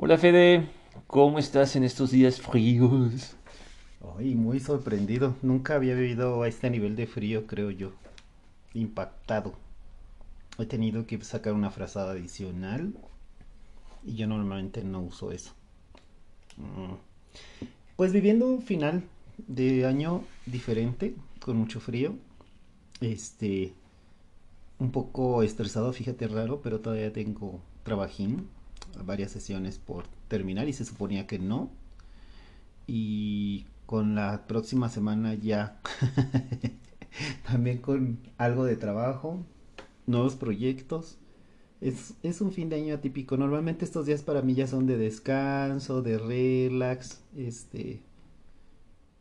Hola Fede, ¿cómo estás en estos días fríos? Ay, muy sorprendido. Nunca había vivido a este nivel de frío, creo yo. Impactado. He tenido que sacar una frazada adicional y yo normalmente no uso eso. Mm. Pues viviendo un final de año diferente, con mucho frío. Este, un poco estresado, fíjate raro, pero todavía tengo trabajín varias sesiones por terminar y se suponía que no. Y con la próxima semana ya también con algo de trabajo, nuevos proyectos. Es, es, un fin de año atípico. Normalmente estos días para mí ya son de descanso, de relax, este,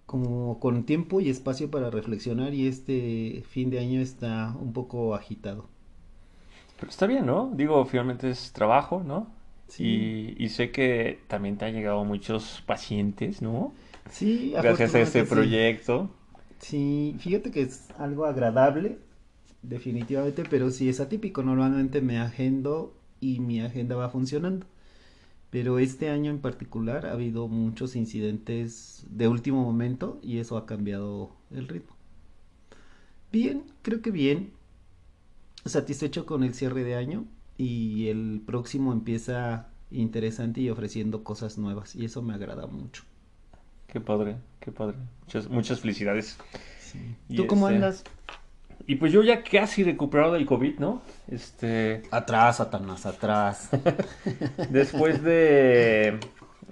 como con tiempo y espacio para reflexionar y este fin de año está un poco agitado. Pero está bien, ¿no? Digo, finalmente es trabajo, ¿no? Y, sé que también te han llegado muchos pacientes, ¿no? Sí, gracias a este proyecto. Sí, fíjate que es algo agradable, definitivamente, pero sí es atípico. Normalmente me agendo y mi agenda va funcionando. Pero este año en particular ha habido muchos incidentes de último momento y eso ha cambiado el ritmo. Bien, creo que bien. Satisfecho con el cierre de año y el próximo empieza interesante y ofreciendo cosas nuevas y eso me agrada mucho. Qué padre, qué padre. Muchas, muchas felicidades. ¿Tú cómo este, andas? Y pues yo ya casi recuperado del COVID, ¿no? Este... Atrás, Satanás, atrás. Después de,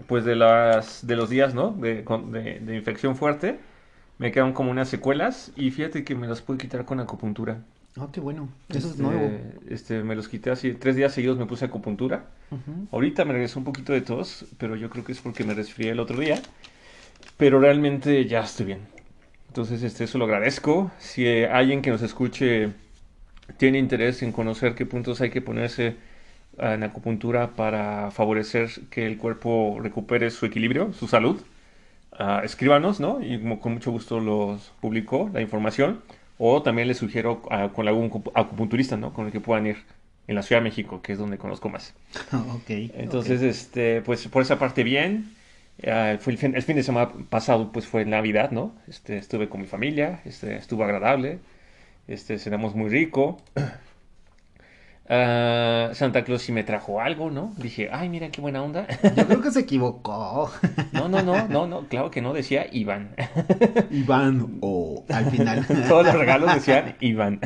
pues de, las, de los días, ¿no? De, de, de infección fuerte, me quedan como unas secuelas y fíjate que me las pude quitar con acupuntura. Ah, qué bueno. Eso es nuevo. Este, este, me los quité así. Tres días seguidos me puse acupuntura. Ahorita me regresó un poquito de tos, pero yo creo que es porque me resfrié el otro día. Pero realmente ya estoy bien. Entonces, este, eso lo agradezco. Si alguien que nos escuche tiene interés en conocer qué puntos hay que ponerse en acupuntura para favorecer que el cuerpo recupere su equilibrio, su salud, uh, escríbanos, ¿no? Y con mucho gusto los publico la información. O también les sugiero con algún acupunturista, ¿no? Con el que puedan ir en la Ciudad de México, que es donde conozco más. ok. Entonces, este, pues por esa parte bien. fue el, fin, el, fin, de semana pasado, pues fue Navidad, ¿no? Este, estuve con mi familia, este, estuvo agradable, este, cenamos muy rico. Uh, Santa Claus sí me trajo algo, ¿no? Dije, ay, mira qué buena onda. Yo creo que se equivocó. No, no, no, no, no, claro que no, decía Iván. Iván, o al final. Todos los regalos decían Iván.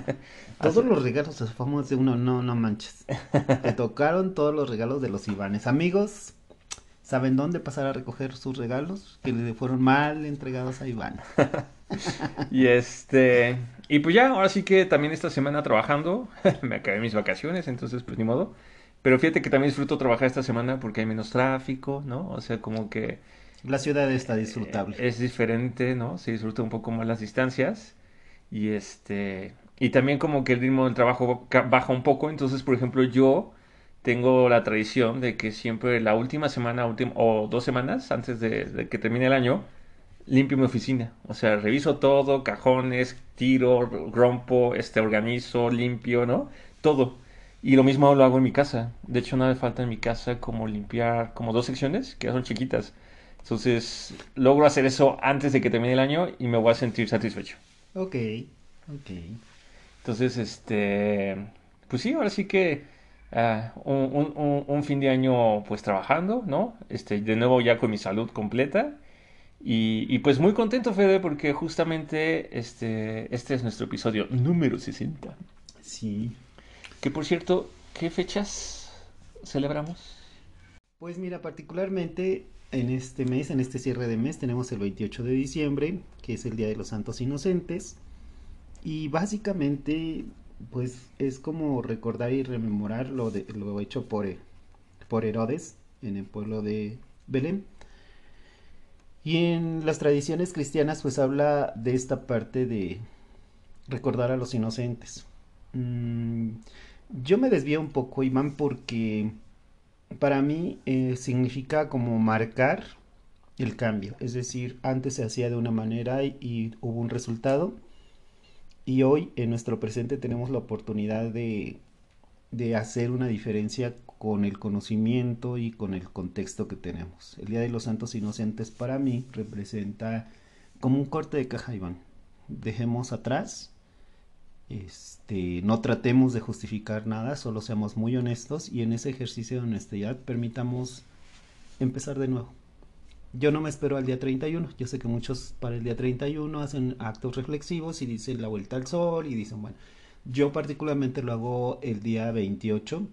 Todos los regalos se de uno, no, no manches. Te tocaron todos los regalos de los Ivanes. Amigos, ¿saben dónde pasar a recoger sus regalos? Que le fueron mal entregados a Iván. y este, y pues ya, ahora sí que también esta semana trabajando, me acabé mis vacaciones, entonces pues ni modo. Pero fíjate que también disfruto trabajar esta semana porque hay menos tráfico, ¿no? O sea, como que... La ciudad está disfrutable. es diferente, ¿no? Se disfruta un poco más las distancias. Y este... Y también como que el ritmo del trabajo baja un poco. Entonces, por ejemplo, yo tengo la tradición de que siempre la última semana o dos semanas antes de que termine el año, limpio mi oficina. O sea, reviso todo, cajones, tiro, rompo, este, organizo, limpio, ¿no? Todo. Y lo mismo lo hago en mi casa. De hecho, nada me falta en mi casa como limpiar como dos secciones, que ya son chiquitas. Entonces, logro hacer eso antes de que termine el año y me voy a sentir satisfecho. Ok, ok. Entonces, este, pues sí, ahora sí que ah, un, un, un, fin de año pues trabajando, ¿no? Este, de nuevo ya con mi salud completa y, pues muy contento, Fede, porque justamente este, este es nuestro episodio número 60. Sí. Que por cierto, ¿qué fechas celebramos? Pues mira, particularmente en este mes, en este cierre de mes, tenemos el 28 de diciembre, que es el Día de los Santos Inocentes. Y básicamente, pues es como recordar y rememorar lo, de, lo hecho por, por Herodes en el pueblo de Belén. Y en las tradiciones cristianas pues habla de esta parte de recordar a los inocentes. Mm, yo me desvío un poco, Iván, porque para mí eh, significa como marcar el cambio. Es decir, antes se hacía de una manera y, hubo un resultado. Y hoy en nuestro presente tenemos la oportunidad de, de hacer una diferencia con el conocimiento y con el contexto que tenemos. El Día de los Santos Inocentes para mí representa como un corte de caja, Iván. Dejemos atrás, este, no tratemos de justificar nada, solo seamos muy honestos y en ese ejercicio de honestidad permitamos empezar de nuevo yo no me espero al día 31. Yo sé que muchos para el día 31 hacen actos reflexivos y dicen la vuelta al sol y dicen, bueno, yo particularmente lo hago el día 28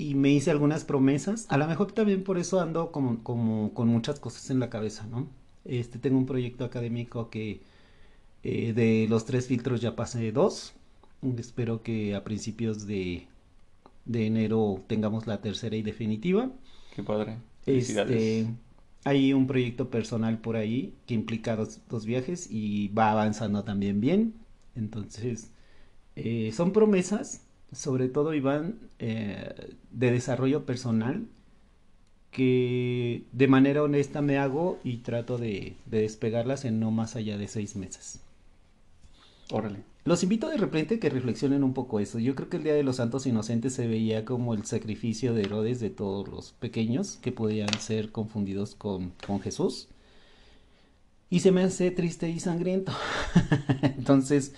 y me hice algunas promesas. A lo mejor también por eso ando como, como con muchas cosas en la cabeza, ¿no? Este, tengo un proyecto académico que eh, de los tres filtros ya pasé dos. Espero que a principios de, de enero tengamos la tercera y definitiva. Qué padre. Este, hay un proyecto personal por ahí que implica dos, viajes y va avanzando también bien. Entonces, eh, son promesas, sobre todo Iván, eh, de desarrollo personal que de manera honesta me hago y trato de, de despegarlas en no más allá de seis meses. Órale. Los invito de repente que reflexionen un poco eso. Yo creo que el Día de los Santos Inocentes se veía como el sacrificio de Herodes de todos los pequeños que podían ser confundidos con, con Jesús. Y se me hace triste y sangriento. Entonces,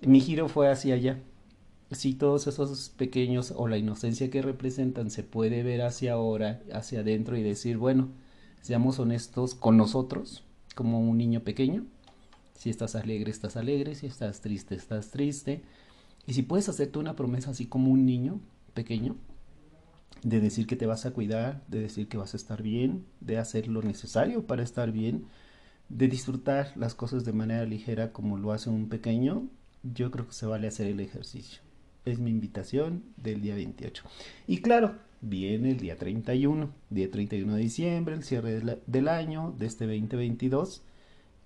mi giro fue hacia allá. Si todos esos pequeños o la inocencia que representan se puede ver hacia ahora, hacia adentro y decir, bueno, seamos honestos con nosotros, como un niño pequeño, si estás alegre, estás alegre. Si estás triste, estás triste. Y si puedes hacerte una promesa así como un niño pequeño, de decir que te vas a cuidar, de decir que vas a estar bien, de hacer lo necesario para estar bien, de disfrutar las cosas de manera ligera como lo hace un pequeño, yo creo que se vale hacer el ejercicio. Es mi invitación del día 28. Y claro, viene el día 31, día 31 de diciembre, el cierre del año de este 2022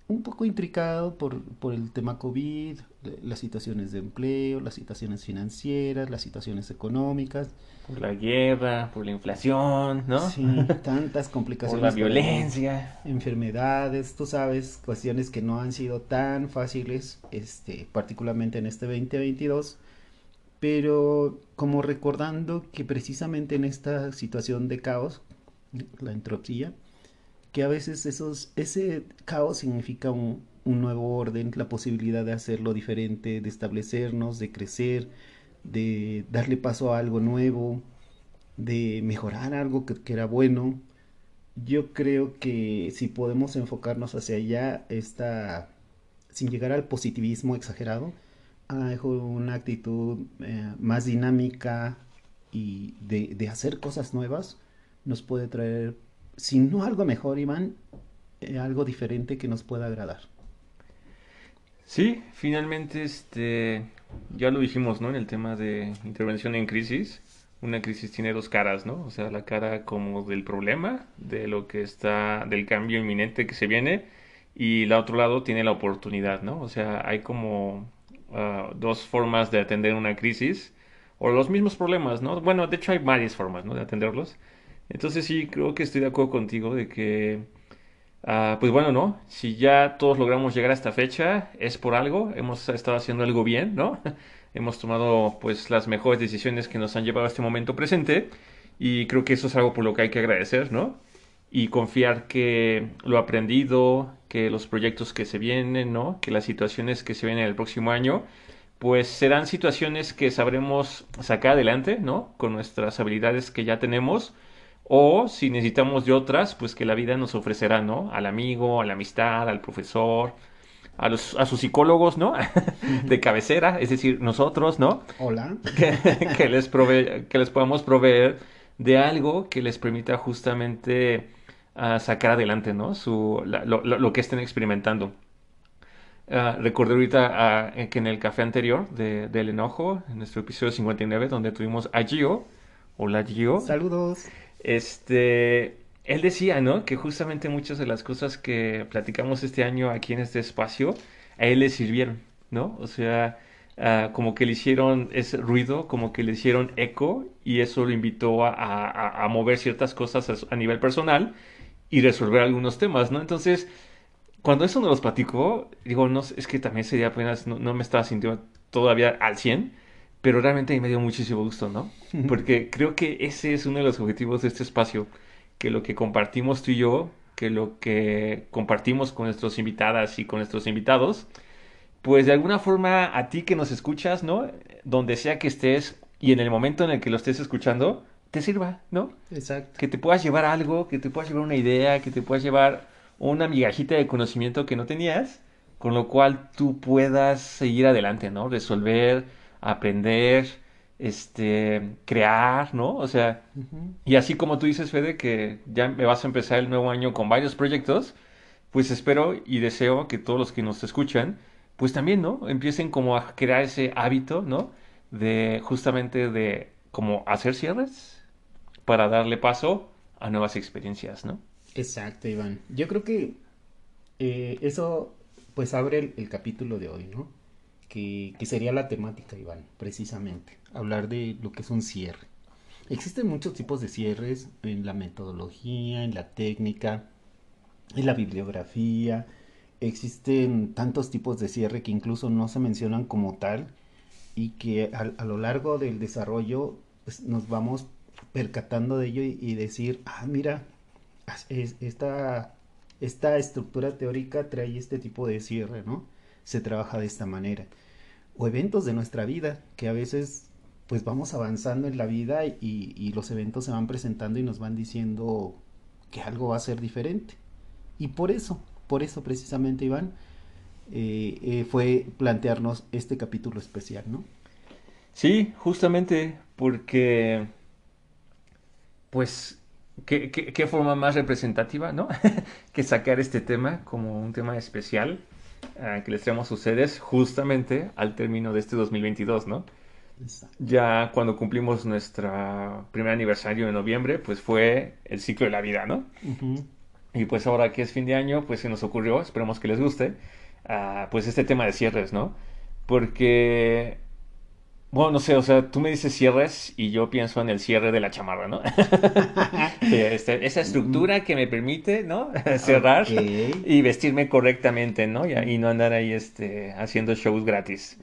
un poco intricado por, por, el tema COVID, las situaciones de empleo, las situaciones financieras, las situaciones económicas. Por la guerra, por la inflación, ¿no? Sí, tantas complicaciones. por la violencia. Enfermedades, tú sabes, cuestiones que no han sido tan fáciles, este, particularmente en este 2022. Pero como recordando que precisamente en esta situación de caos, la entropía, que a veces esos, ese caos significa un, nuevo orden, la posibilidad de hacerlo diferente, de establecernos, de crecer, de darle paso a algo nuevo, de mejorar algo que, era bueno. Yo creo que si podemos enfocarnos hacia allá, esta, sin llegar al positivismo exagerado, una actitud eh, más dinámica y de, de hacer cosas nuevas, nos puede traer si no algo mejor, Iván, eh, algo diferente que nos pueda agradar. Sí, finalmente, este, ya lo dijimos, ¿no? En el tema de intervención en crisis, una crisis tiene dos caras, ¿no? O sea, la cara como del problema, de lo que está, del cambio inminente que se viene, y la otro lado tiene la oportunidad, ¿no? O sea, hay como dos formas de atender una crisis, o los mismos problemas, ¿no? Bueno, de hecho hay varias formas, ¿no? De atenderlos. Entonces sí, creo que estoy de acuerdo contigo de que, ah, pues bueno, ¿no? Si ya todos logramos llegar a esta fecha, es por algo, hemos estado haciendo algo bien, ¿no? hemos tomado pues las mejores decisiones que nos han llevado a este momento presente y creo que eso es algo por lo que hay que agradecer, ¿no? Y confiar que lo aprendido, que los proyectos que se vienen, ¿no? Que las situaciones que se vienen el próximo año, pues serán situaciones que sabremos sacar adelante, ¿no? Con nuestras habilidades que ya tenemos o si necesitamos de otras, pues que la vida nos ofrecerá, ¿no? Al amigo, a la amistad, al profesor, a, los, a sus psicólogos, ¿no? de cabecera, es decir, nosotros, ¿no? Hola. Que, les, prove que les podamos proveer de algo que les permita justamente uh, sacar adelante, ¿no? Su, lo, lo, que estén experimentando. Uh, recordé ahorita uh, que en el café anterior de, del enojo, en nuestro episodio 59, donde tuvimos a Gio. Hola Gio. Saludos. Este, él decía, ¿no? Que justamente muchas de las cosas que platicamos este año aquí en este espacio, a él le sirvieron, ¿no? O sea, ah, como que le hicieron ese ruido, como que le hicieron eco y eso lo invitó a, a, mover ciertas cosas a, nivel personal y resolver algunos temas, ¿no? Entonces, cuando eso nos los platicó, digo, no, es que también sería apenas, no, no me estaba sintiendo todavía al 100, pero realmente me dio muchísimo gusto, ¿no? Porque creo que ese es uno de los objetivos de este espacio que lo que compartimos tú y yo, que lo que compartimos con nuestros invitadas y con nuestros invitados, pues de alguna forma a ti que nos escuchas, ¿no? Donde sea que estés y en el momento en el que lo estés escuchando, te sirva, ¿no? Exacto. Que te puedas llevar algo, que te puedas llevar una idea, que te puedas llevar una migajita de conocimiento que no tenías, con lo cual tú puedas seguir adelante, ¿no? Resolver, aprender, este, crear, ¿no? O sea, y así como tú dices, Fede, que ya me vas a empezar el nuevo año con varios proyectos, pues espero y deseo que todos los que nos escuchan, pues también, ¿no? Empiecen como a crear ese hábito, ¿no? De justamente de como hacer cierres para darle paso a nuevas experiencias, ¿no? Exacto, Iván. Yo creo que eh, eso pues abre el capítulo de hoy, ¿no? que, sería la temática, Iván, precisamente, hablar de lo que es un cierre. Existen muchos tipos de cierres en la metodología, en la técnica, en la bibliografía. Existen tantos tipos de cierre que incluso no se mencionan como tal y que a, lo largo del desarrollo pues, nos vamos percatando de ello y, decir, ah, mira, esta, esta estructura teórica trae este tipo de cierre, ¿no? Se trabaja de esta manera o eventos de nuestra vida, que a veces pues vamos avanzando en la vida y, los eventos se van presentando y nos van diciendo que algo va a ser diferente. Y por eso, por eso precisamente Iván, eh, eh, fue plantearnos este capítulo especial, ¿no? Sí, justamente porque, pues, ¿qué, qué forma más representativa, ¿no? que sacar este tema como un tema especial Ah, que les traemos a ustedes justamente al término de este 2022, ¿no? Ya cuando cumplimos nuestro primer aniversario en noviembre, pues fue el ciclo de la vida, ¿no? Y pues ahora que es fin de año, pues se nos ocurrió, esperemos que les guste, ah, pues este tema de cierres, ¿no? Porque bueno, no sé, o sea, tú me dices cierres y yo pienso en el cierre de la chamarra, ¿no? Este, esa estructura que me permite, ¿no? Cerrar y vestirme correctamente, ¿no? Y, no andar ahí este, haciendo shows gratis.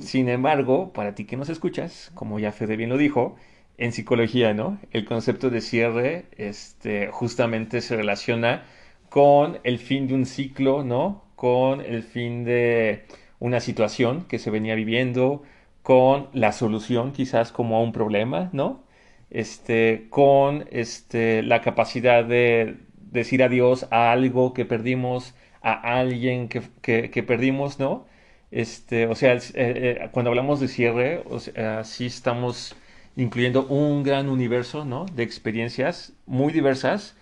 Sin embargo, para ti que nos escuchas, como ya Fede bien lo dijo, en psicología, ¿no? El concepto de cierre este, justamente se relaciona con el fin de un ciclo, ¿no? Con el fin de una situación que se venía viviendo, con la solución quizás como a un problema, ¿no? Este, con este, la capacidad de decir adiós a algo que perdimos, a alguien que, que, perdimos, ¿no? Este, o sea, eh, eh, cuando hablamos de cierre, o sí estamos incluyendo un gran universo, ¿no? De experiencias muy diversas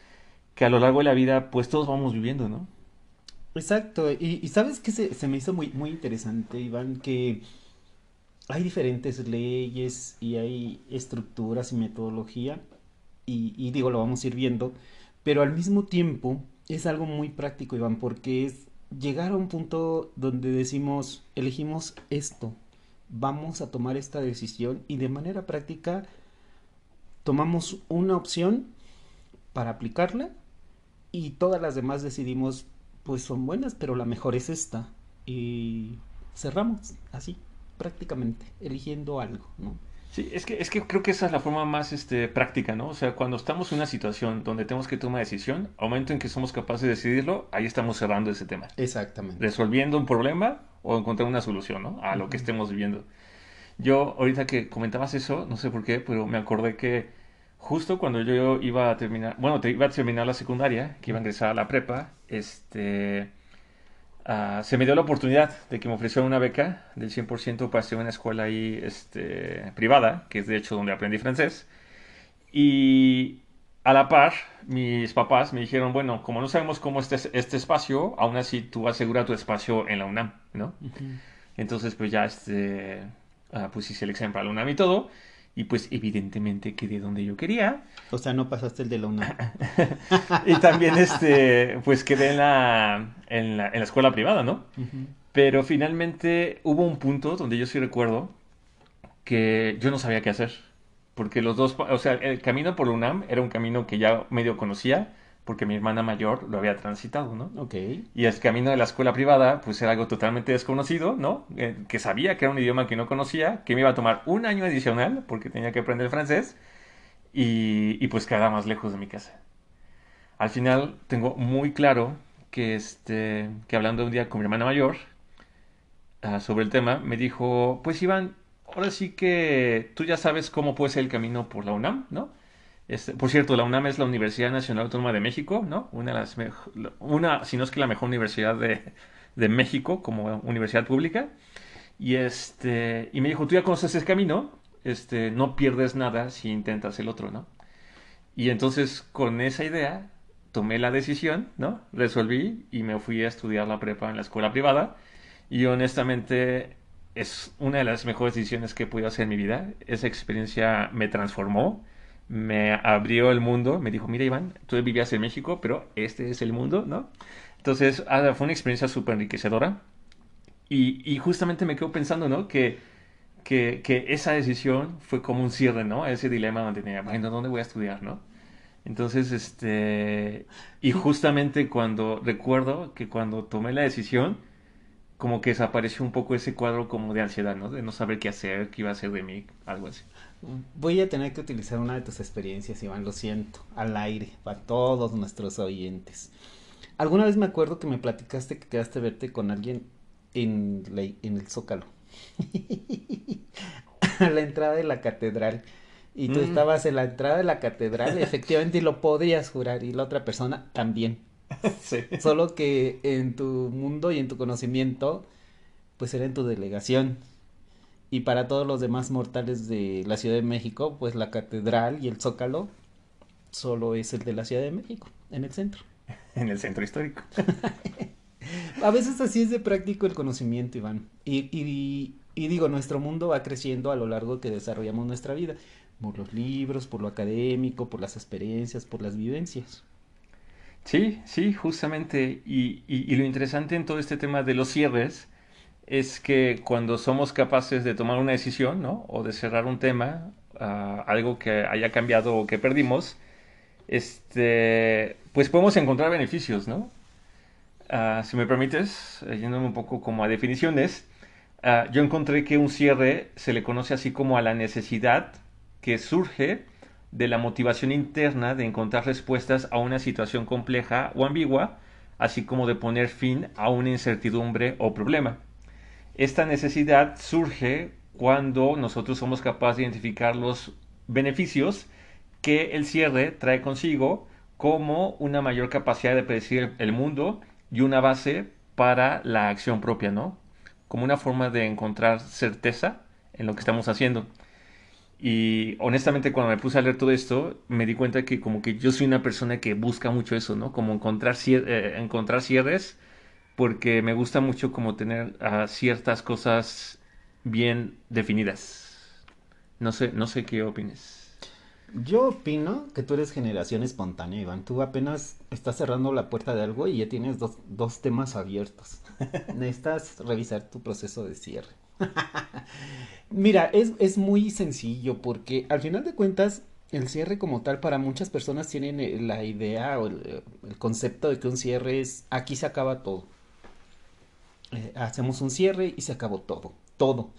que a lo largo de la vida, pues todos vamos viviendo, ¿no? Exacto. Y, sabes que se, se, me hizo muy, muy interesante, Iván, que hay diferentes leyes y hay estructuras y metodología y, digo, lo vamos a ir viendo, pero al mismo tiempo es algo muy práctico, Iván, porque es llegar a un punto donde decimos, elegimos esto, vamos a tomar esta decisión y de manera práctica tomamos una opción para aplicarla y todas las demás decidimos, pues son buenas, pero la mejor es esta y cerramos así prácticamente, eligiendo algo, ¿no? Sí, es que, es que creo que esa es la forma más este, práctica, ¿no? O sea, cuando estamos en una situación donde tenemos que tomar decisión, al momento en que somos capaces de decidirlo, ahí estamos cerrando ese tema. Exactamente. Resolviendo un problema o encontrando una solución, ¿no? A lo que estemos viviendo. Yo, ahorita que comentabas eso, no sé por qué, pero me acordé que justo cuando yo iba a terminar, bueno, te iba a terminar la secundaria, que iba a ingresar a la prepa, este Ah, se me dio la oportunidad de que me ofrecieron una beca del 100% para hacer una escuela ahí este, privada, que es de hecho donde aprendí francés. Y a la par, mis papás me dijeron, bueno, como no sabemos cómo es este, este espacio, aún así tú asegura tu espacio en la UNAM, ¿no? Entonces, pues ya este, uh, pues hice el examen para la UNAM y todo. Y pues evidentemente quedé donde yo quería. O sea, no pasaste el de la UNAM. y también este, pues quedé en la, en la, en la escuela privada, ¿no? Pero finalmente hubo un punto donde yo sí recuerdo que yo no sabía qué hacer. Porque los dos, o sea, el camino por la UNAM era un camino que ya medio conocía, porque mi hermana mayor lo había transitado, ¿no? Ok. Y el camino de la escuela privada, pues era algo totalmente desconocido, ¿no? Eh, que sabía que era un idioma que no conocía, que me iba a tomar un año adicional, porque tenía que aprender francés, y, y pues quedaba más lejos de mi casa. Al final tengo muy claro que, este, que hablando un día con mi hermana mayor uh, sobre el tema, me dijo, pues Iván, ahora sí que tú ya sabes cómo puede ser el camino por la UNAM, ¿no? Este, por cierto, la UNAM es la Universidad Nacional Autónoma de México, ¿no? Una de las una, si no es que la mejor universidad de, de, México como universidad pública. Y este, y me dijo, tú ya conoces ese camino, este, no pierdes nada si intentas el otro, ¿no? Y entonces con esa idea tomé la decisión, ¿no? Resolví y me fui a estudiar la prepa en la escuela privada. Y honestamente es una de las mejores decisiones que he podido hacer en mi vida. Esa experiencia me transformó me abrió el mundo, me dijo, mira Iván, tú vivías en México, pero este es el mundo, ¿no? Entonces, ah, fue una experiencia súper enriquecedora. Y, justamente me quedo pensando, ¿no? Que, que, que, esa decisión fue como un cierre, ¿no? Ese dilema donde tenía, bueno, ¿dónde voy a estudiar, no? Entonces, este... Y justamente cuando recuerdo que cuando tomé la decisión, como que desapareció un poco ese cuadro como de ansiedad, ¿no? De no saber qué hacer, qué iba a hacer de mí, algo así. Voy a tener que utilizar una de tus experiencias, Iván, lo siento, al aire, para todos nuestros oyentes. Alguna vez me acuerdo que me platicaste que quedaste verte con alguien en, en el Zócalo, a la entrada de la catedral. Y tú mm. estabas en la entrada de la catedral, efectivamente, y lo podías jurar, y la otra persona también. Sí. Solo que en tu mundo y en tu conocimiento, pues era en tu delegación. Y para todos los demás mortales de la Ciudad de México, pues la catedral y el zócalo solo es el de la Ciudad de México, en el centro. En el centro histórico. a veces así es de práctico el conocimiento, Iván. Y, y, y, digo, nuestro mundo va creciendo a lo largo que desarrollamos nuestra vida, por los libros, por lo académico, por las experiencias, por las vivencias. Sí, sí, justamente. Y, lo interesante en todo este tema de los cierres es que cuando somos capaces de tomar una decisión, ¿no? O de cerrar un tema, uh, algo que haya cambiado o que perdimos, este, pues podemos encontrar beneficios, ¿no? Uh, si me permites, yéndome un poco como a definiciones, uh, yo encontré que un cierre se le conoce así como a la necesidad que surge de la motivación interna de encontrar respuestas a una situación compleja o ambigua, así como de poner fin a una incertidumbre o problema. Esta necesidad surge cuando nosotros somos capaces de identificar los beneficios que el cierre trae consigo como una mayor capacidad de predecir el mundo y una base para la acción propia, ¿no? Como una forma de encontrar certeza en lo que estamos haciendo. Y honestamente cuando me puse a leer todo esto, me di cuenta que como que yo soy una persona que busca mucho eso, ¿no? Como encontrar, eh, encontrar cierres porque me gusta mucho como tener uh, ciertas cosas bien definidas. No sé, no sé qué opines. Yo opino que tú eres generación espontánea, Iván. Tú apenas estás cerrando la puerta de algo y ya tienes dos, dos temas abiertos. Necesitas revisar tu proceso de cierre. Mira, es, es muy sencillo porque al final de cuentas el cierre como tal para muchas personas tienen eh, la idea o el, el, concepto de que un cierre es aquí se acaba todo. Eh, hacemos un cierre y se acabó todo, todo.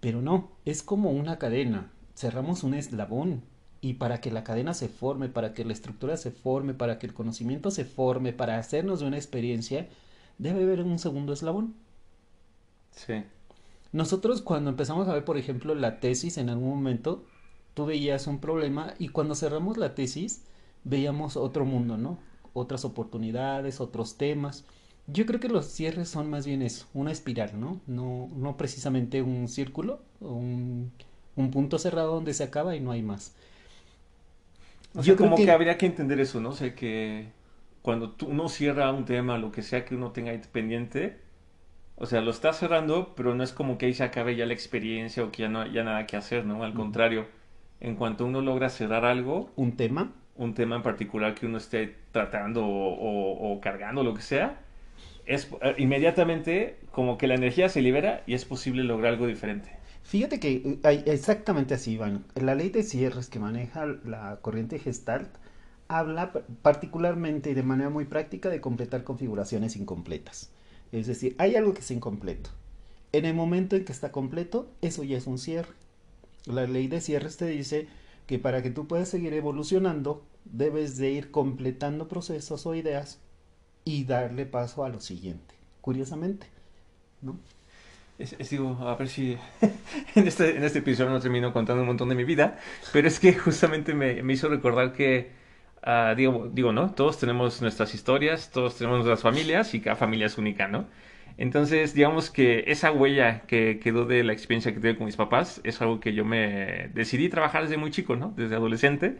Pero no, es como una cadena. Cerramos un eslabón y para que la cadena se forme, para que la estructura se forme, para que el conocimiento se forme, para hacernos de una experiencia, debe haber un segundo eslabón. Sí. Nosotros cuando empezamos a ver, por ejemplo, la tesis en algún momento, tú veías un problema y cuando cerramos la tesis, veíamos otro mundo, ¿no? Otras oportunidades, otros temas. Yo creo que los cierres son más bien eso, una espiral, ¿no? No, no precisamente un círculo, un, un punto cerrado donde se acaba y no hay más. O Yo como que... habría que entender eso, ¿no? O sea, que cuando tú, uno cierra un tema, lo que sea que uno tenga pendiente, o sea, lo está cerrando, pero no es como que ahí se acabe ya la experiencia o que ya no haya nada que hacer, ¿no? Al contrario, en cuanto uno logra cerrar algo, un tema, un tema en particular que uno esté tratando o, o, cargando, lo que sea, es eh, inmediatamente como que la energía se libera y es posible lograr algo diferente. Fíjate que eh, exactamente así, Iván. La ley de cierres que maneja la corriente Gestalt habla particularmente y de manera muy práctica de completar configuraciones incompletas. Es decir, hay algo que es incompleto. En el momento en que está completo, eso ya es un cierre. La ley de cierres te dice que para que tú puedas seguir evolucionando, debes de ir completando procesos o ideas y darle paso a lo siguiente. Curiosamente, ¿no? Es, digo, a ver si en este, en este episodio no termino contando un montón de mi vida, pero es que justamente me, me hizo recordar que, uh, digo, digo, ¿no? Todos tenemos nuestras historias, todos tenemos nuestras familias y cada familia es única, ¿no? Entonces, digamos que esa huella que quedó de la experiencia que tuve con mis papás es algo que yo me decidí trabajar desde muy chico, ¿no? Desde adolescente.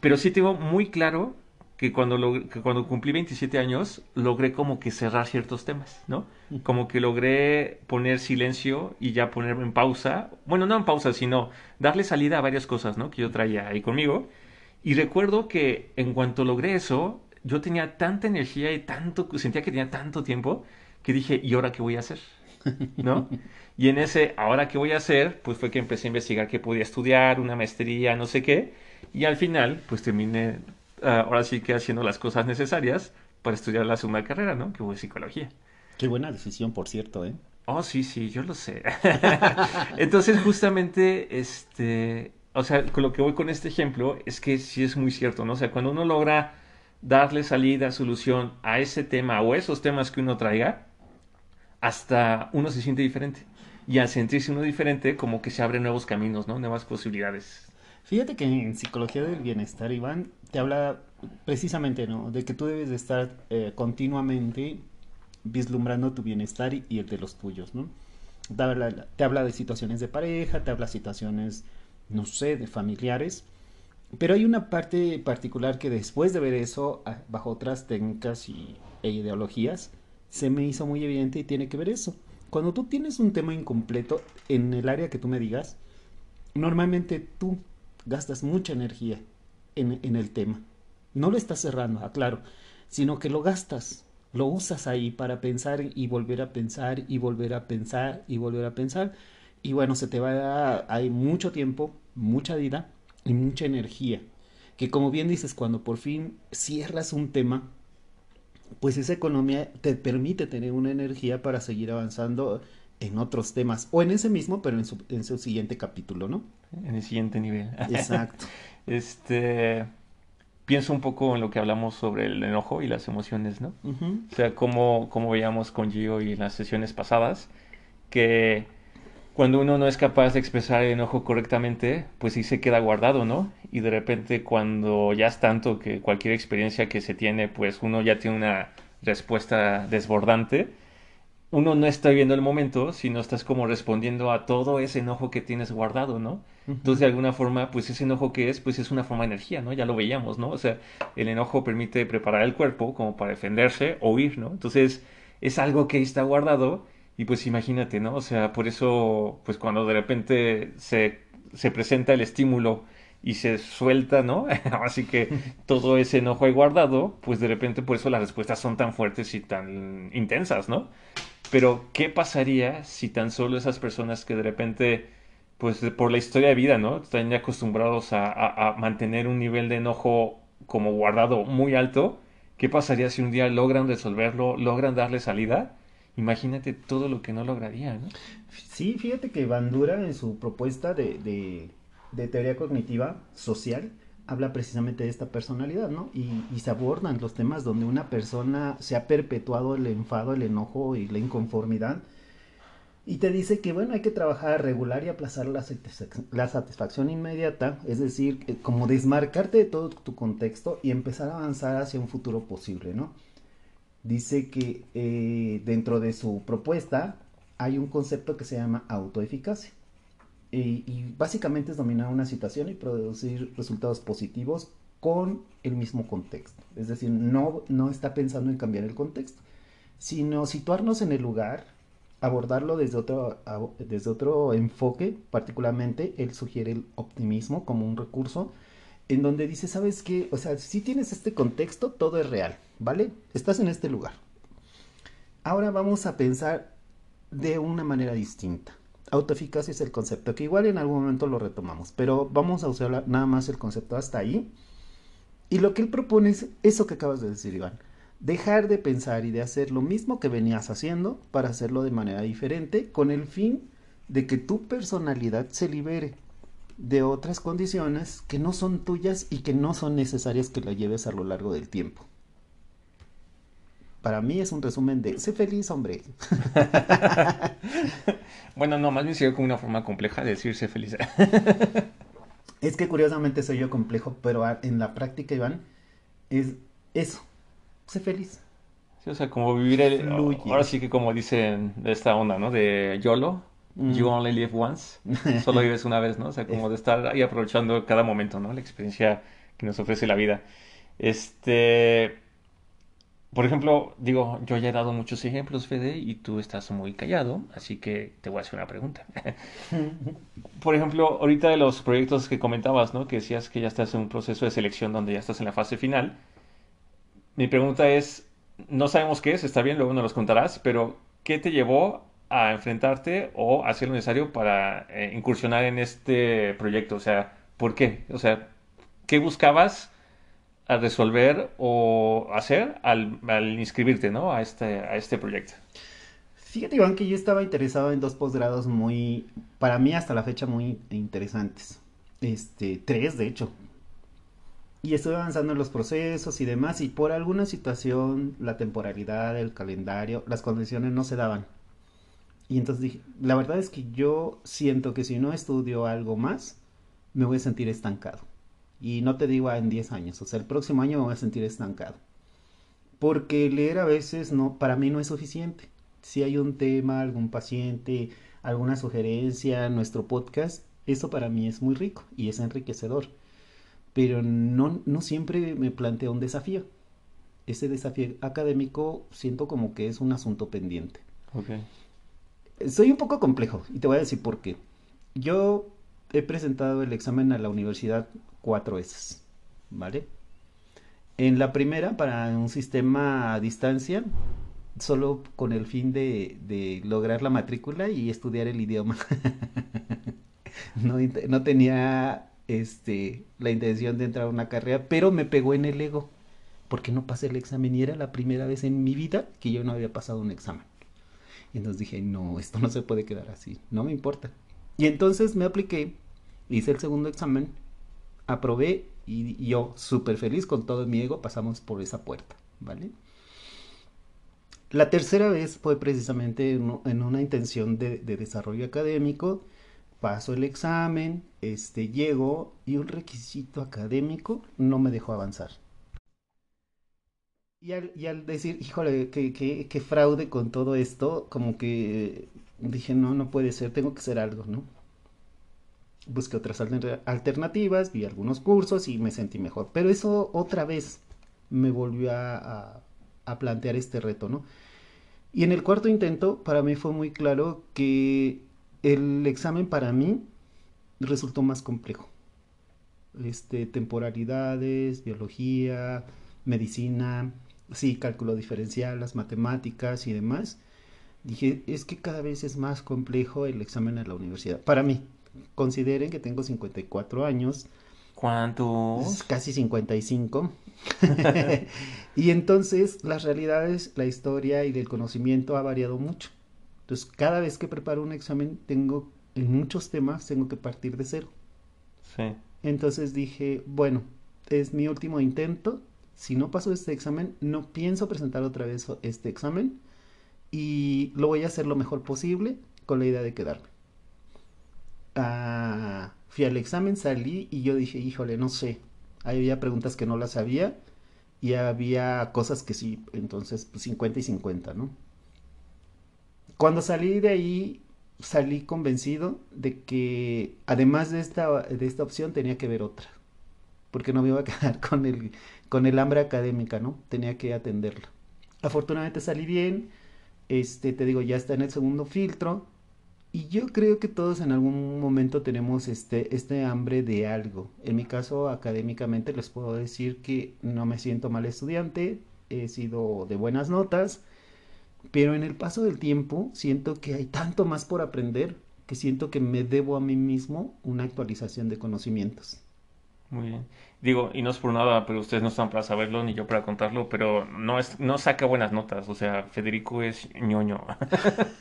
Pero sí tengo muy claro que cuando, cuando cumplí 27 años logré como que cerrar ciertos temas, ¿no? Como que logré poner silencio y ya ponerme en pausa, bueno, no en pausa, sino darle salida a varias cosas, ¿no? Que yo traía ahí conmigo. Y recuerdo que en cuanto logré eso, yo tenía tanta energía y tanto, sentía que tenía tanto tiempo que dije, ¿y ahora qué voy a hacer? ¿No? Y en ese, ¿ahora qué voy a hacer? Pues fue que empecé a investigar qué podía estudiar, una maestría, no sé qué. Y al final, pues terminé Ah, ahora sí que haciendo las cosas necesarias para estudiar la segunda carrera, ¿no? Que fue psicología. Qué buena decisión, por cierto, ¿eh? Oh, sí, sí, yo lo sé. Entonces, justamente, este, o sea, con lo que voy con este ejemplo es que sí es muy cierto, ¿no? O sea, cuando uno logra darle salida, solución a ese tema o esos temas que uno traiga, hasta uno se siente diferente. Y al sentirse uno diferente, como que se abren nuevos caminos, ¿no? Nuevas posibilidades. Fíjate que en psicología del bienestar, Iván, te habla precisamente, ¿no? De que tú debes de estar eh, continuamente vislumbrando tu bienestar y, el de los tuyos, ¿no? Te habla, de situaciones de pareja, te habla de situaciones, no sé, de familiares. Pero hay una parte particular que después de ver eso, bajo otras técnicas y, e ideologías, se me hizo muy evidente y tiene que ver eso. Cuando tú tienes un tema incompleto en el área que tú me digas, normalmente tú gastas mucha energía en, el tema. No lo estás cerrando, aclaro, sino que lo gastas, lo usas ahí para pensar y volver a pensar y volver a pensar y volver a pensar. Y bueno, se te va a, hay mucho tiempo, mucha vida y mucha energía. Que como bien dices, cuando por fin cierras un tema, pues esa economía te permite tener una energía para seguir avanzando en otros temas, o en ese mismo, pero en su, en su siguiente capítulo, ¿no? En el siguiente nivel. Exacto. este, pienso un poco en lo que hablamos sobre el enojo y las emociones, ¿no? O sea, como, como veíamos con Gio y en las sesiones pasadas, que cuando uno no es capaz de expresar el enojo correctamente, pues sí se queda guardado, ¿no? Y de repente cuando ya es tanto que cualquier experiencia que se tiene, pues uno ya tiene una respuesta desbordante, uno no está viendo el momento, sino estás como respondiendo a todo ese enojo que tienes guardado, ¿no? Entonces, de alguna forma, pues ese enojo que es, pues es una forma de energía, ¿no? Ya lo veíamos, ¿no? O sea, el enojo permite preparar el cuerpo como para defenderse o huir, ¿no? Entonces, es algo que está guardado y pues imagínate, ¿no? O sea, por eso, pues cuando de repente se, se presenta el estímulo y se suelta, ¿no? Así que todo ese enojo ahí guardado, pues de repente por eso las respuestas son tan fuertes y tan intensas, ¿no? Pero, ¿qué pasaría si tan solo esas personas que de repente, pues por la historia de vida, ¿no? Están acostumbrados a, mantener un nivel de enojo como guardado muy alto. ¿Qué pasaría si un día logran resolverlo, logran darle salida? Imagínate todo lo que no lograrían, ¿no? Sí, fíjate que Bandura en su propuesta de, de teoría cognitiva social habla precisamente de esta personalidad, ¿no? Y, se abordan los temas donde una persona se ha perpetuado el enfado, el enojo y la inconformidad. Y te dice que, bueno, hay que trabajar regular y aplazar la, satisfacción inmediata, es decir, eh, como desmarcarte de todo tu contexto y empezar a avanzar hacia un futuro posible, ¿no? Dice que eh, dentro de su propuesta hay un concepto que se llama autoeficacia. Y, básicamente es dominar una situación y producir resultados positivos con el mismo contexto. Es decir, no, no está pensando en cambiar el contexto, sino situarnos en el lugar abordarlo desde otro, desde otro enfoque, particularmente él sugiere el optimismo como un recurso en donde dice, ¿sabes qué? O sea, si tienes este contexto, todo es real, ¿vale? Estás en este lugar. Ahora vamos a pensar de una manera distinta. Autoeficacia es el concepto, que igual en algún momento lo retomamos, pero vamos a usar nada más el concepto hasta ahí. Y lo que él propone es eso que acabas de decir, Iván. Dejar de pensar y de hacer lo mismo que venías haciendo para hacerlo de manera diferente con el fin de que tu personalidad se libere de otras condiciones que no son tuyas y que no son necesarias que la lleves a lo largo del tiempo. Para mí es un resumen de sé feliz, hombre. bueno, no, más bien sería como una forma compleja de decir sé feliz. es que curiosamente soy yo complejo, pero en la práctica, Iván, es eso, sé feliz. Sí, o sea, como vivir el... Ahora sí que como dicen de esta onda, ¿no? De YOLO, You only live once. Solo vives una vez, ¿no? O sea, como de estar ahí aprovechando cada momento, ¿no? La experiencia que nos ofrece la vida. Este. Por ejemplo, digo, yo ya he dado muchos ejemplos, Fede, y tú estás muy callado, así que te voy a hacer una pregunta. Por ejemplo, ahorita de los proyectos que comentabas, ¿no? Que decías que ya estás en un proceso de selección donde ya estás en la fase final. Mi pregunta es, no sabemos qué es, está bien, luego nos los contarás, pero ¿qué te llevó a enfrentarte o hacer lo necesario para eh, incursionar en este proyecto? O sea, ¿por qué? O sea, ¿qué buscabas a resolver o hacer al, inscribirte ¿no? a, este, a este proyecto? Fíjate, Iván, que yo estaba interesado en dos posgrados muy, para mí hasta la fecha, muy interesantes. Este, tres, de hecho. Y estuve avanzando en los procesos y demás, y por alguna situación, la temporalidad, el calendario, las condiciones no se daban. Y entonces dije, la verdad es que yo siento que si no estudio algo más, me voy a sentir estancado. Y no te digo en 10 años, o sea, el próximo año me voy a sentir estancado. Porque leer a veces no, para mí no es suficiente. Si hay un tema, algún paciente, alguna sugerencia, nuestro podcast, eso para mí es muy rico y es enriquecedor. Pero no, no siempre me plantea un desafío. Ese desafío académico siento como que es un asunto pendiente. Okay. Soy un poco complejo y te voy a decir por qué. Yo he presentado el examen a la universidad cuatro veces, ¿vale? En la primera, para un sistema a distancia, solo con el fin de, lograr la matrícula y estudiar el idioma. no, no, tenía este, la intención de entrar a una carrera, pero me pegó en el ego, porque no pasé el examen y era la primera vez en mi vida que yo no había pasado un examen. Y entonces dije, no, esto no se puede quedar así, no me importa. Y entonces me apliqué, hice el segundo examen, aprobé y, yo, súper feliz con todo mi ego, pasamos por esa puerta, ¿vale? La tercera vez fue precisamente en, una intención de, de, desarrollo académico. Paso el examen, este, llego y un requisito académico no me dejó avanzar. Y al, decir, híjole, qué fraude con todo esto, como que dije, no, no puede ser, tengo que hacer algo, ¿no? Busqué otras alternativas, vi algunos cursos y me sentí mejor. Pero eso otra vez me volvió a, plantear este reto, ¿no? Y en el cuarto intento, para mí fue muy claro que el examen para mí resultó más complejo. Este, temporalidades, biología, medicina, sí, cálculo diferencial, las matemáticas y demás, dije, es que cada vez es más complejo el examen a la universidad. Para mí, consideren que tengo 54 años. ¿Cuántos? Casi 55. y entonces las realidades, la historia y el conocimiento ha variado mucho. Entonces, cada vez que preparo un examen, tengo, en muchos temas, tengo que partir de cero. Sí. Entonces dije, bueno, es mi último intento, si no paso este examen, no pienso presentar otra vez este examen y lo voy a hacer lo mejor posible con la idea de quedarme. Fui al examen, salí y yo dije, híjole, no sé. Había preguntas que no las sabía y había cosas que sí, entonces pues 50 y 50, ¿no? Cuando salí de ahí, salí convencido de que además de esta, de esta opción tenía que ver otra, porque no me iba a quedar con el con el hambre académica, ¿no? Tenía que atenderla. Afortunadamente salí bien, Este, te digo, ya está en el segundo filtro. Y yo creo que todos en algún momento tenemos este, este hambre de algo. En mi caso, académicamente les puedo decir que no me siento mal estudiante, he sido de buenas notas, pero en el paso del tiempo siento que hay tanto más por aprender que siento que me debo a mí mismo una actualización de conocimientos. Muy bien. Digo, y no es por nada, pero ustedes no están para saberlo ni yo para contarlo, pero no es, no saca buenas notas. O sea, Federico es ñoño.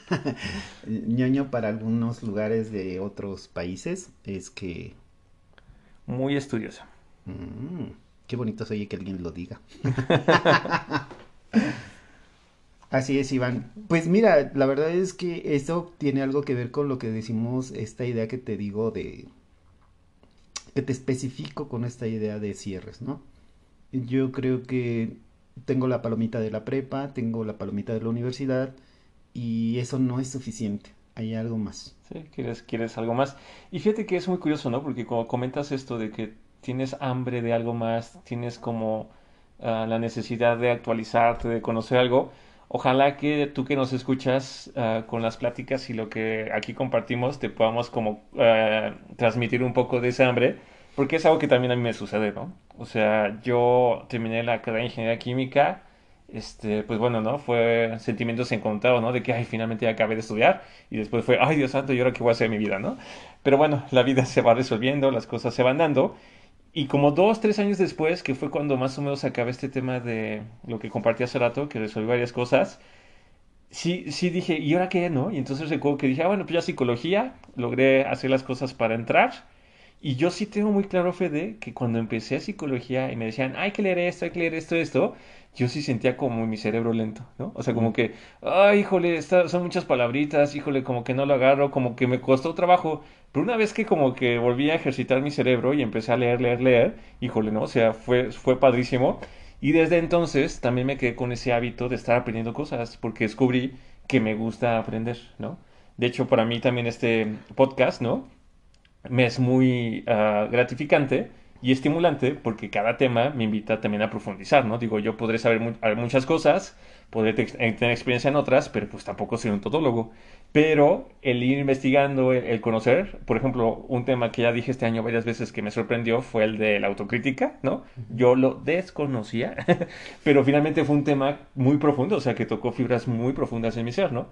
ñoño para algunos lugares de otros países es que... Muy estudioso. Mm, qué bonito se oye que alguien lo diga. Así es, Iván. Pues mira, la verdad es que esto tiene algo que ver con lo que decimos, esta idea que te digo de que te especifico con esta idea de cierres, ¿no? Yo creo que tengo la palomita de la prepa, tengo la palomita de la universidad y eso no es suficiente. Hay algo más. Sí, quieres, quieres algo más. Y fíjate que es muy curioso, ¿no? Porque como comentas esto de que tienes hambre de algo más, tienes como uh, la necesidad de actualizarte, de conocer algo, Ojalá que tú que nos escuchas uh, con las pláticas y lo que aquí compartimos te podamos como uh, transmitir un poco de ese hambre, porque es algo que también a mí me sucede, ¿no? O sea, yo terminé la carrera de ingeniería química, este, pues bueno, ¿no? Fue sentimientos encontrados, ¿no? De que, ay, finalmente acabé de estudiar y después fue, ay, Dios santo, ¿y ahora qué voy a hacer en mi vida, ¿no? Pero bueno, la vida se va resolviendo, las cosas se van dando y como dos, tres años después, que fue cuando más o menos acabé este tema de lo que compartí hace rato, que resolví varias cosas, sí, sí dije, ¿y ahora qué, no? Y entonces recuerdo que dije, ah, bueno, pues ya psicología, logré hacer las cosas para entrar. Y yo sí tengo muy claro, Fede, que cuando empecé a psicología y me decían, hay que leer esto, hay que leer esto, esto, yo sí sentía como mi cerebro lento, ¿no? O sea, como que, ay, híjole, son muchas palabritas, híjole, como que no lo agarro, como que me costó trabajo. Pero una vez que como que volví a ejercitar mi cerebro y empecé a leer, leer, leer, híjole, ¿no? O sea, fue, fue padrísimo. Y desde entonces también me quedé con ese hábito de estar aprendiendo cosas, porque descubrí que me gusta aprender, ¿no? De hecho, para mí también este podcast, ¿no? Me es muy uh, gratificante y estimulante porque cada tema me invita también a profundizar, ¿no? Digo, yo podré saber mu muchas cosas, podré eh, tener experiencia en otras, pero pues tampoco soy un todólogo. Pero el ir investigando, el, el, conocer, por ejemplo, un tema que ya dije este año varias veces que me sorprendió fue el de la autocrítica, ¿no? Yo lo desconocía, pero finalmente fue un tema muy profundo, o sea, que tocó fibras muy profundas en mi ser, ¿no?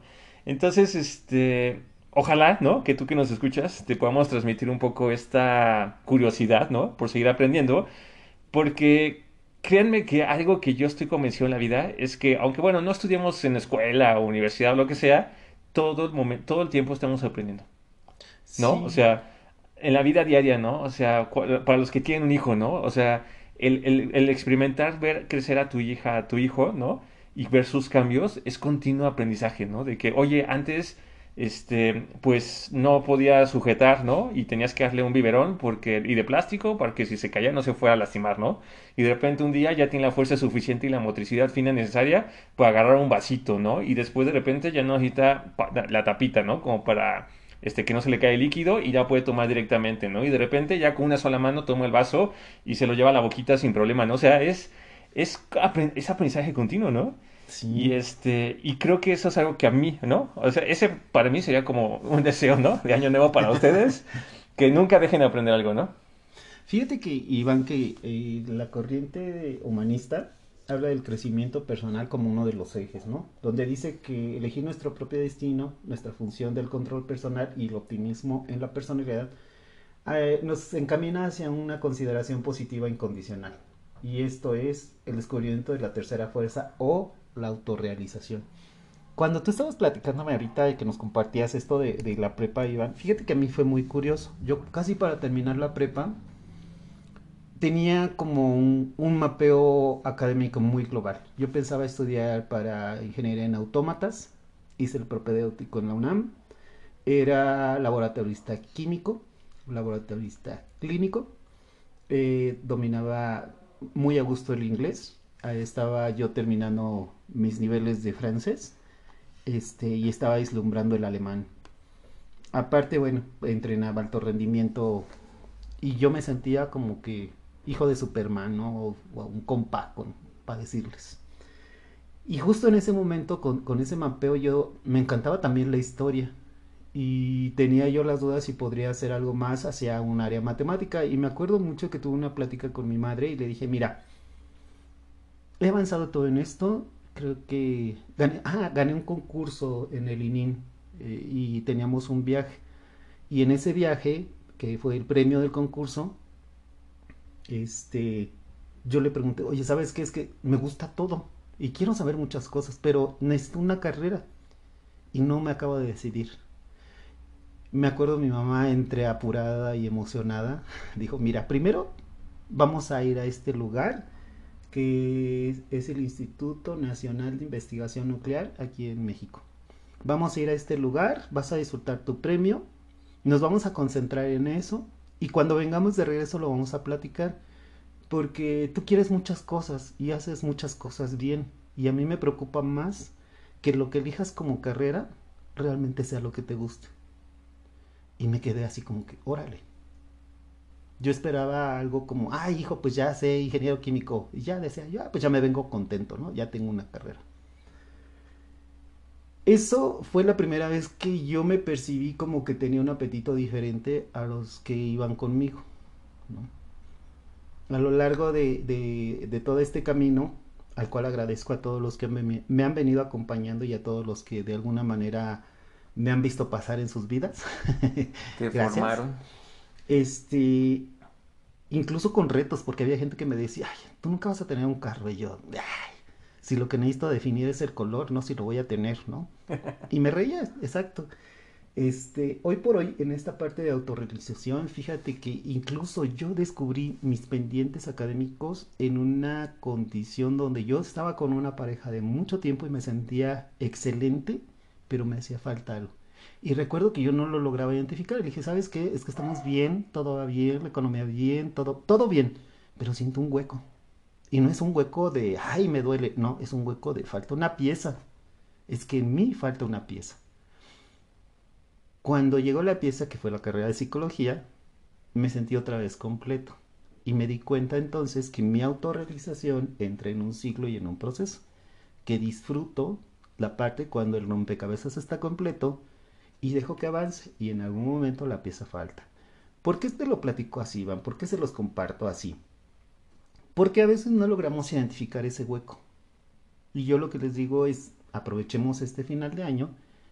Entonces, este, ojalá, ¿no? Que tú que nos escuchas te podamos transmitir un poco esta curiosidad, ¿no? Por seguir aprendiendo, porque créanme que algo que yo estoy convencido en la vida es que, aunque bueno, no estudiamos en escuela o universidad o lo que sea, todo el momento, todo el tiempo estamos aprendiendo, ¿no? Sí. O sea, en la vida diaria, ¿no? O sea, para los que tienen un hijo, ¿no? O sea, el, el, el experimentar, ver crecer a tu hija, a tu hijo, ¿no? Y ver sus cambios es continuo aprendizaje, ¿no? De que, oye, antes este, pues no podía sujetar, ¿no? Y tenías que darle un biberón porque, y de plástico para que si se caía no se fuera a lastimar, ¿no? Y de repente un día ya tiene la fuerza suficiente y la motricidad fina necesaria para agarrar un vasito, ¿no? Y después de repente ya no necesita la tapita, ¿no? Como para este, que no se le cae el líquido y ya puede tomar directamente, ¿no? Y de repente ya con una sola mano toma el vaso y se lo lleva a la boquita sin problema, ¿no? O sea, es, es, es aprendizaje continuo, ¿no? Sí. Y este, y creo que eso es algo que a mí, ¿no? O sea, ese para mí sería como un deseo, ¿no? De año nuevo para ustedes, que nunca dejen de aprender algo, ¿no? Fíjate que, Iván, que eh, la corriente humanista habla del crecimiento personal como uno de los ejes, ¿no? Donde dice que elegir nuestro propio destino, nuestra función del control personal y el optimismo en la personalidad eh, nos encamina hacia una consideración positiva incondicional. Y esto es el descubrimiento de la tercera fuerza o la autorrealización. Cuando tú estabas platicándome ahorita de que nos compartías esto de, la prepa, Iván, fíjate que a mí fue muy curioso. Yo casi para terminar la prepa tenía como un, un mapeo académico muy global. Yo pensaba estudiar para ingeniería en autómatas, hice el propedéutico en la UNAM, era laboratorista químico, laboratorista clínico, eh, dominaba muy a gusto el inglés, estaba yo terminando mis niveles de francés este, y estaba vislumbrando el alemán. Aparte, bueno, entrenaba alto rendimiento y yo me sentía como que hijo de Superman, ¿no? O, o un compa, para decirles. Y justo en ese momento, con, con ese mapeo, yo me encantaba también la historia y tenía yo las dudas si podría hacer algo más hacia un área matemática y me acuerdo mucho que tuve una plática con mi madre y le dije, mira, he avanzado todo en esto, creo que gané, un concurso en el ININ eh, y teníamos un viaje y en ese viaje, que fue el premio del concurso, este, yo le pregunté, oye, ¿sabes qué? Es que me gusta todo y quiero saber muchas cosas, pero necesito una carrera y no me acabo de decidir me acuerdo mi mamá entre apurada y emocionada, dijo, mira, primero vamos a ir a este lugar que es el Instituto Nacional de Investigación Nuclear aquí en México. Vamos a ir a este lugar, vas a disfrutar tu premio, nos vamos a concentrar en eso y cuando vengamos de regreso lo vamos a platicar porque tú quieres muchas cosas y haces muchas cosas bien y a mí me preocupa más que lo que elijas como carrera realmente sea lo que te guste. Y me quedé así como que, órale. Yo esperaba algo como, ay, hijo, pues ya sé ingeniero químico. Y ya decía, ya, pues ya me vengo contento, ¿no? Ya tengo una carrera. Eso fue la primera vez que yo me percibí como que tenía un apetito diferente a los que iban conmigo. ¿no? A lo largo de, de, de, todo este camino, al cual agradezco a todos los que me, me han venido acompañando y a todos los que de alguna manera me han visto pasar en sus vidas. Te formaron. Este, incluso con retos, porque había gente que me decía, ay, tú nunca vas a tener un carro. Y yo, ay, si lo que necesito definir es el color, no si lo voy a tener, ¿no? Y me reía, exacto. Este, hoy por hoy, en esta parte de autorrealización, fíjate que incluso yo descubrí mis pendientes académicos en una condición donde yo estaba con una pareja de mucho tiempo y me sentía excelente pero me hacía falta algo. Y recuerdo que yo no lo lograba identificar. Le dije, ¿sabes qué? Es que estamos bien, todo va bien, la economía bien, todo, todo bien, pero siento un hueco. Y no es un hueco de, ay, me duele. No, es un hueco de falta una pieza. Es que en mí falta una pieza. Cuando llegó la pieza, que fue la carrera de psicología, me sentí otra vez completo. Y me di cuenta entonces que mi autorrealización entra en un ciclo y en un proceso. Que disfruto la parte cuando el rompecabezas está completo y dejo que avance y en algún momento la pieza falta. ¿Por qué te lo platico así, Iván? ¿Por qué se los comparto así? Porque a veces no logramos identificar ese hueco. Y yo lo que les digo es, aprovechemos este final de año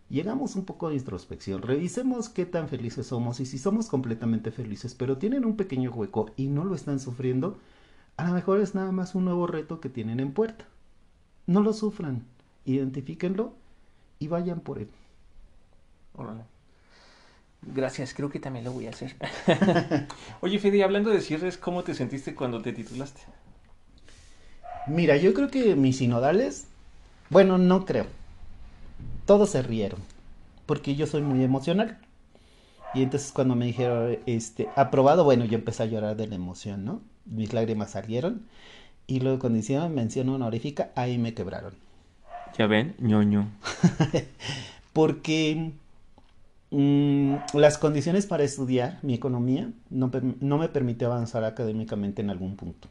y hagamos un poco de introspección. Revisemos qué tan felices somos y si somos completamente felices, pero tienen un pequeño hueco y no lo están sufriendo, a lo mejor es nada más un nuevo reto que tienen en puerta. No lo sufran, identifíquenlo y vayan por él. Gracias, creo que también lo voy a hacer. Oye, Fede, hablando de cierres, ¿cómo te sentiste cuando te titulaste? Mira, yo creo que mis sinodales, bueno, no creo. Todos se rieron, porque yo soy muy emocional. Y entonces cuando me dijeron, este, aprobado, bueno, yo empecé a llorar de la emoción, ¿no? Mis lágrimas salieron. Y luego cuando hicieron mención honorífica, ahí me quebraron. Ya ven, ñoño. Porque mm, las condiciones para estudiar mi economía no, no me permitió avanzar académicamente en algún punto.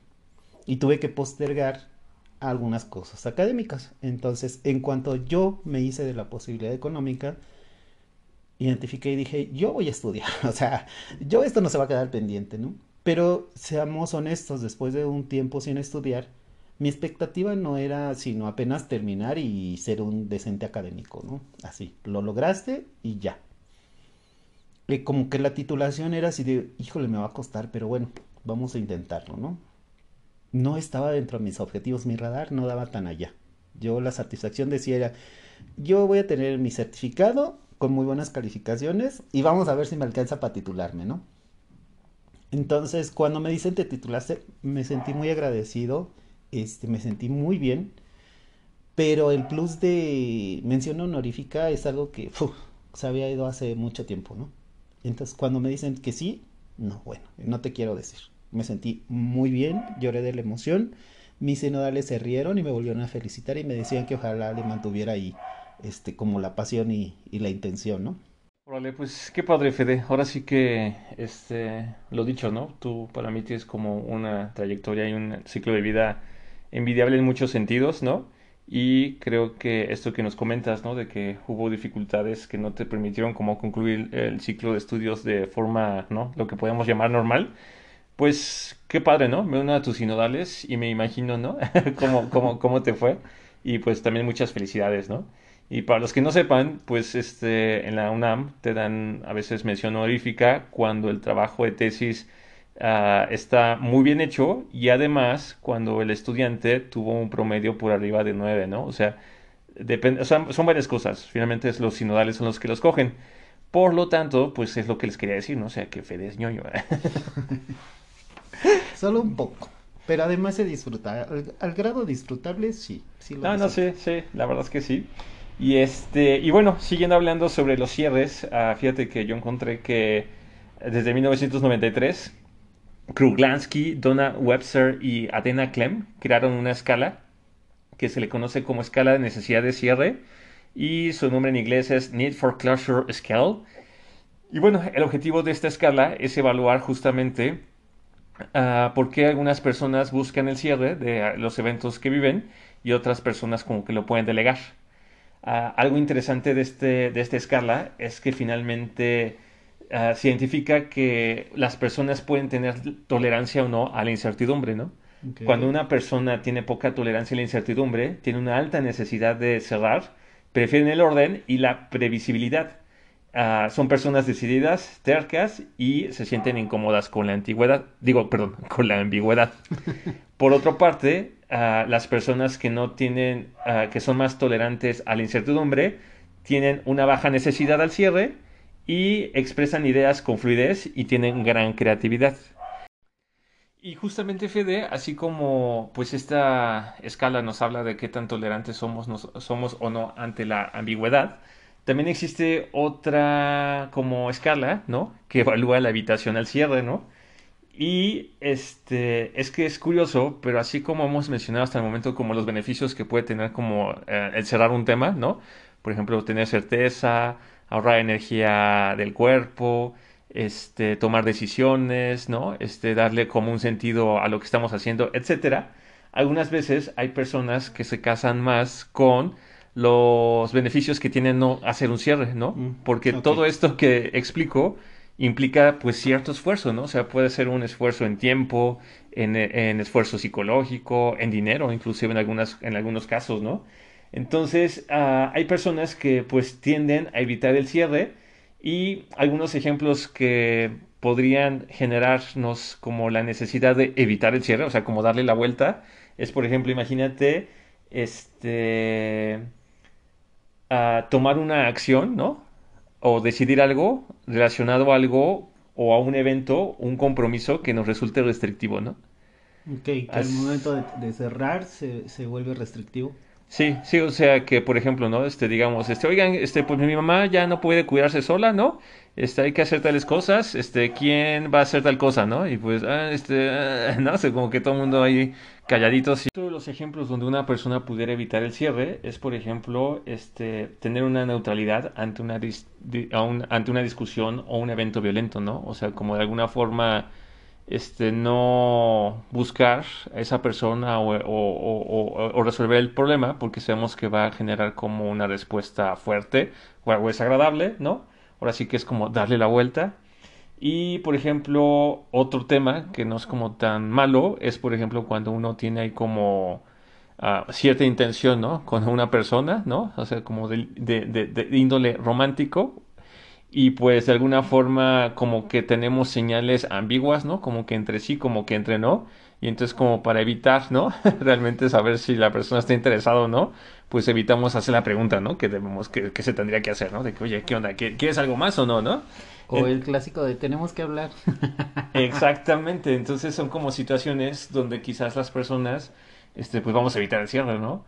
Y tuve que postergar algunas cosas académicas. Entonces, en cuanto yo me hice de la posibilidad económica, identifiqué y dije, yo voy a estudiar. O sea, yo esto no se va a quedar pendiente, ¿no? Pero seamos honestos, después de un tiempo sin estudiar, mi expectativa no era sino apenas terminar y ser un decente académico, ¿no? Así, lo lograste y ya. Como que la titulación era así de, híjole, me va a costar, pero bueno, vamos a intentarlo, ¿no? No estaba dentro de mis objetivos, mi radar no daba tan allá. Yo la satisfacción decía era, yo voy a tener mi certificado con muy buenas calificaciones y vamos a ver si me alcanza para titularme, ¿no? Entonces, cuando me dicen te titulaste, me sentí muy agradecido este, me sentí muy bien, pero el plus de mención honorífica es algo que se había ido hace mucho tiempo, ¿no? Entonces, cuando me dicen que sí, no, bueno, no te quiero decir. Me sentí muy bien, lloré de la emoción, mis sinodales se rieron y me volvieron a felicitar y me decían que ojalá le mantuviera ahí, este, como la pasión y, la intención, ¿no? Órale, pues qué padre, Fede. Ahora sí que, este, lo dicho, ¿no? Tú para mí tienes como una trayectoria y un ciclo de vida envidiable en muchos sentidos, ¿no? Y creo que esto que nos comentas, ¿no? De que hubo dificultades que no te permitieron como concluir el ciclo de estudios de forma, ¿no? Lo que podemos llamar normal. Pues qué padre, ¿no? Me uno a tus sinodales y me imagino, ¿no? cómo, cómo, cómo te fue. Y pues también muchas felicidades, ¿no? Y para los que no sepan, pues este, en la UNAM te dan a veces mención honorífica cuando el trabajo de tesis uh, está muy bien hecho y además cuando el estudiante tuvo un promedio por arriba de 9, ¿no? O sea, depende, o sea, son varias cosas. Finalmente los sinodales son los que los cogen. Por lo tanto, pues es lo que les quería decir, ¿no? O sea, que Fede es ñoño. Solo un poco. Pero además se disfruta. Al, grado disfrutable, sí. sí lo no, no, sí, sí. La verdad es que sí. Y este, y bueno, siguiendo hablando sobre los cierres, uh, fíjate que yo encontré que desde 1993 Kruglansky, Donna Webster y Adena Clem crearon una escala que se le conoce como escala de necesidad de cierre y su nombre en inglés es Need for Closure Scale. Y bueno, el objetivo de esta escala es evaluar justamente uh, por qué algunas personas buscan el cierre de los eventos que viven y otras personas como que lo pueden delegar. Uh, algo interesante de, este, de esta escala es que finalmente uh, se identifica que las personas pueden tener tolerancia o no a la incertidumbre, ¿no? Okay. Cuando una persona tiene poca tolerancia a la incertidumbre, tiene una alta necesidad de cerrar, prefieren el orden y la previsibilidad. Uh, son personas decididas, tercas y se sienten incómodas con la antigüedad, digo, perdón, con la ambigüedad. Por otra parte, uh, las personas que no tienen, uh, que son más tolerantes a la incertidumbre, tienen una baja necesidad al cierre y expresan ideas con fluidez y tienen gran creatividad. Y justamente Fede, así como pues esta escala nos habla de qué tan tolerantes somos, nos, somos o no ante la ambigüedad, también existe otra como escala, ¿no? Que evalúa la habitación al cierre, ¿no? Y este es que es curioso, pero así como hemos mencionado hasta el momento como los beneficios que puede tener como eh, el cerrar un tema, ¿no? Por ejemplo, tener certeza, ahorrar energía del cuerpo, este, tomar decisiones, ¿no? Este, darle como un sentido a lo que estamos haciendo, etcétera. Algunas veces hay personas que se casan más con los beneficios que tiene no hacer un cierre, ¿no? Mm, Porque okay. todo esto que explico implica pues cierto esfuerzo, ¿no? O sea, puede ser un esfuerzo en tiempo, en, en esfuerzo psicológico, en dinero, inclusive en, algunas, en algunos casos, ¿no? Entonces, uh, hay personas que pues tienden a evitar el cierre y algunos ejemplos que podrían generarnos como la necesidad de evitar el cierre, o sea, como darle la vuelta, es por ejemplo, imagínate, este, uh, tomar una acción, ¿no? O decidir algo relacionado a algo o a un evento, un compromiso que nos resulte restrictivo, ¿no? Ok, que al momento de, de cerrar se, se vuelve restrictivo. Sí, sí, o sea que, por ejemplo, ¿no? Este, digamos, este, oigan, este, pues mi mamá ya no puede cuidarse sola, ¿no? Este, hay que hacer tales cosas, este, ¿quién va a hacer tal cosa, no? Y pues, ah, este, ah, no sé, como que todo el mundo ahí calladitos. Todos los ejemplos donde una persona pudiera evitar el cierre es, por ejemplo, este, tener una neutralidad ante una, dis, di, un, ante una discusión o un evento violento, ¿no? O sea, como de alguna forma este, no buscar a esa persona o, resolver el problema porque sabemos que va a generar como una respuesta fuerte o desagradable, ¿no? Ahora sí que es como darle la vuelta. Y, por ejemplo, otro tema que no es como tan malo es, por ejemplo, cuando uno tiene ahí como uh, cierta intención, ¿no? Con una persona, ¿no? O sea, como de índole romántico y pues de alguna forma como que tenemos señales ambiguas, ¿no? Como que entre sí, como que entre no. Y entonces como para evitar, ¿no? Realmente saber si la persona está interesada o no, pues evitamos hacer la pregunta, ¿no? Que debemos, que, que se tendría que hacer, ¿no? De que, oye, ¿qué onda? ¿Quieres algo más o no, no? O el clásico de tenemos que hablar. Exactamente, entonces son como situaciones donde quizás las personas, este, pues vamos a evitar el cierre, ¿no?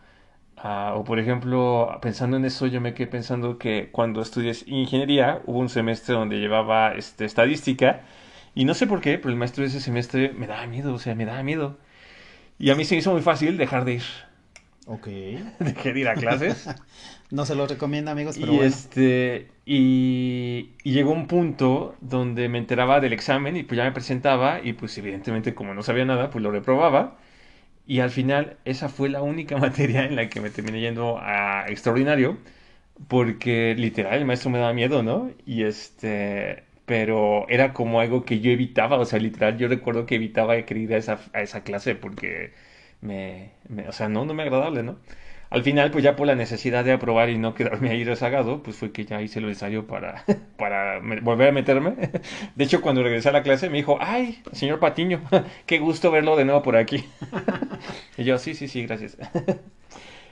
Uh, o por ejemplo, pensando en eso, yo me quedé pensando que cuando estudié ingeniería hubo un semestre donde llevaba este, estadística y no sé por qué, pero el maestro de ese semestre me daba miedo, o sea, me daba miedo. Y a mí se me hizo muy fácil dejar de ir. Ok. Dejé de ir a clases. no se lo recomiendo, amigos, pero y bueno. Este, y, y, llegó un punto donde me enteraba del examen y pues ya me presentaba y pues evidentemente como no sabía nada, pues lo reprobaba. Y al final esa fue la única materia en la que me terminé yendo a extraordinario, porque literal el maestro me daba miedo, ¿no? Y este, pero era como algo que yo evitaba, o sea, literal yo recuerdo que evitaba que ir a esa, a esa clase porque me, me, o sea, no, no me agradable, ¿no? Al final, pues ya por la necesidad de aprobar y no quedarme ahí rezagado, pues fue que ya hice lo necesario para, volver a meterme. De hecho, cuando regresé a la clase me dijo, ay, señor Patiño, qué gusto verlo de nuevo por aquí. Y yo, sí, sí, sí, gracias.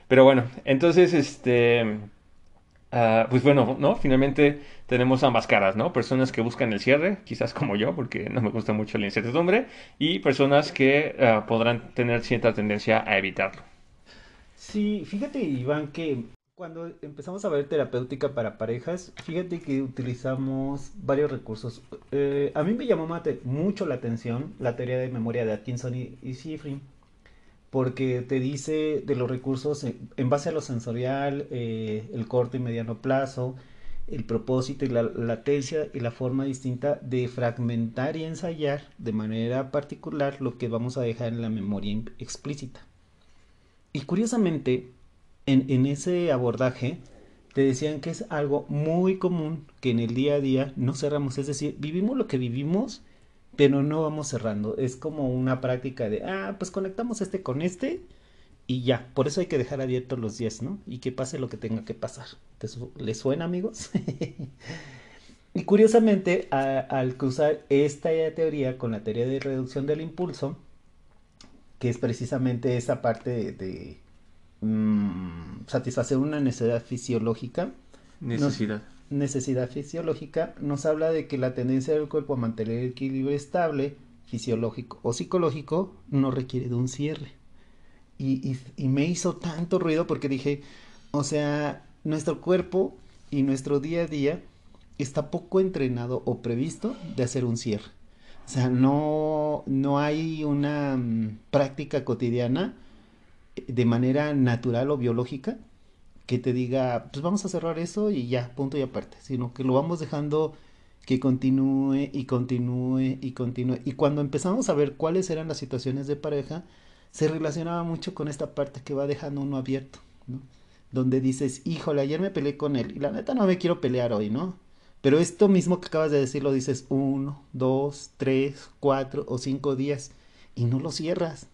Pero bueno, entonces, este, uh, pues bueno, ¿no? Finalmente tenemos ambas caras, ¿no? Personas que buscan el cierre, quizás como yo, porque no me gusta mucho la incertidumbre, y personas que uh, podrán tener cierta tendencia a evitarlo. Sí, fíjate, Iván, que cuando empezamos a ver terapéutica para parejas, fíjate que utilizamos varios recursos. Eh, a mí me llamó mucho la atención la teoría de memoria de Atkinson y, y porque te dice de los recursos en, base a lo sensorial, eh, el corto y mediano plazo, el propósito y la latencia y la forma distinta de fragmentar y ensayar de manera particular lo que vamos a dejar en la memoria explícita. Y curiosamente, en, ese abordaje, te decían que es algo muy común que en el día a día no cerramos. Es decir, vivimos lo que vivimos, pero no vamos cerrando. Es como una práctica de, ah, pues conectamos este con este y ya. Por eso hay que dejar abiertos los 10, ¿no? Y que pase lo que tenga que pasar. ¿Les suena, amigos? y curiosamente, al cruzar esta teoría con la teoría de reducción del impulso, que es precisamente esa parte de, mm, satisfacer una necesidad fisiológica. Necesidad. necesidad fisiológica nos habla de que la tendencia del cuerpo a mantener el equilibrio estable, fisiológico o psicológico, no requiere de un cierre. Y, y me hizo tanto ruido porque dije, o sea, nuestro cuerpo y nuestro día a día está poco entrenado o previsto de hacer un cierre. O sea, no, no hay una mm, práctica cotidiana eh, de manera natural o biológica que te diga, pues vamos a cerrar eso y ya, punto y aparte, sino que lo vamos dejando que continúe y continúe y continúe. Y cuando empezamos a ver cuáles eran las situaciones de pareja, se relacionaba mucho con esta parte que va dejando uno abierto, ¿no? Donde dices, híjole, ayer me peleé con él y la neta no me quiero pelear hoy, ¿no? Pero esto mismo que acabas de decir lo dices uno, dos, tres, cuatro o cinco días y no lo cierras.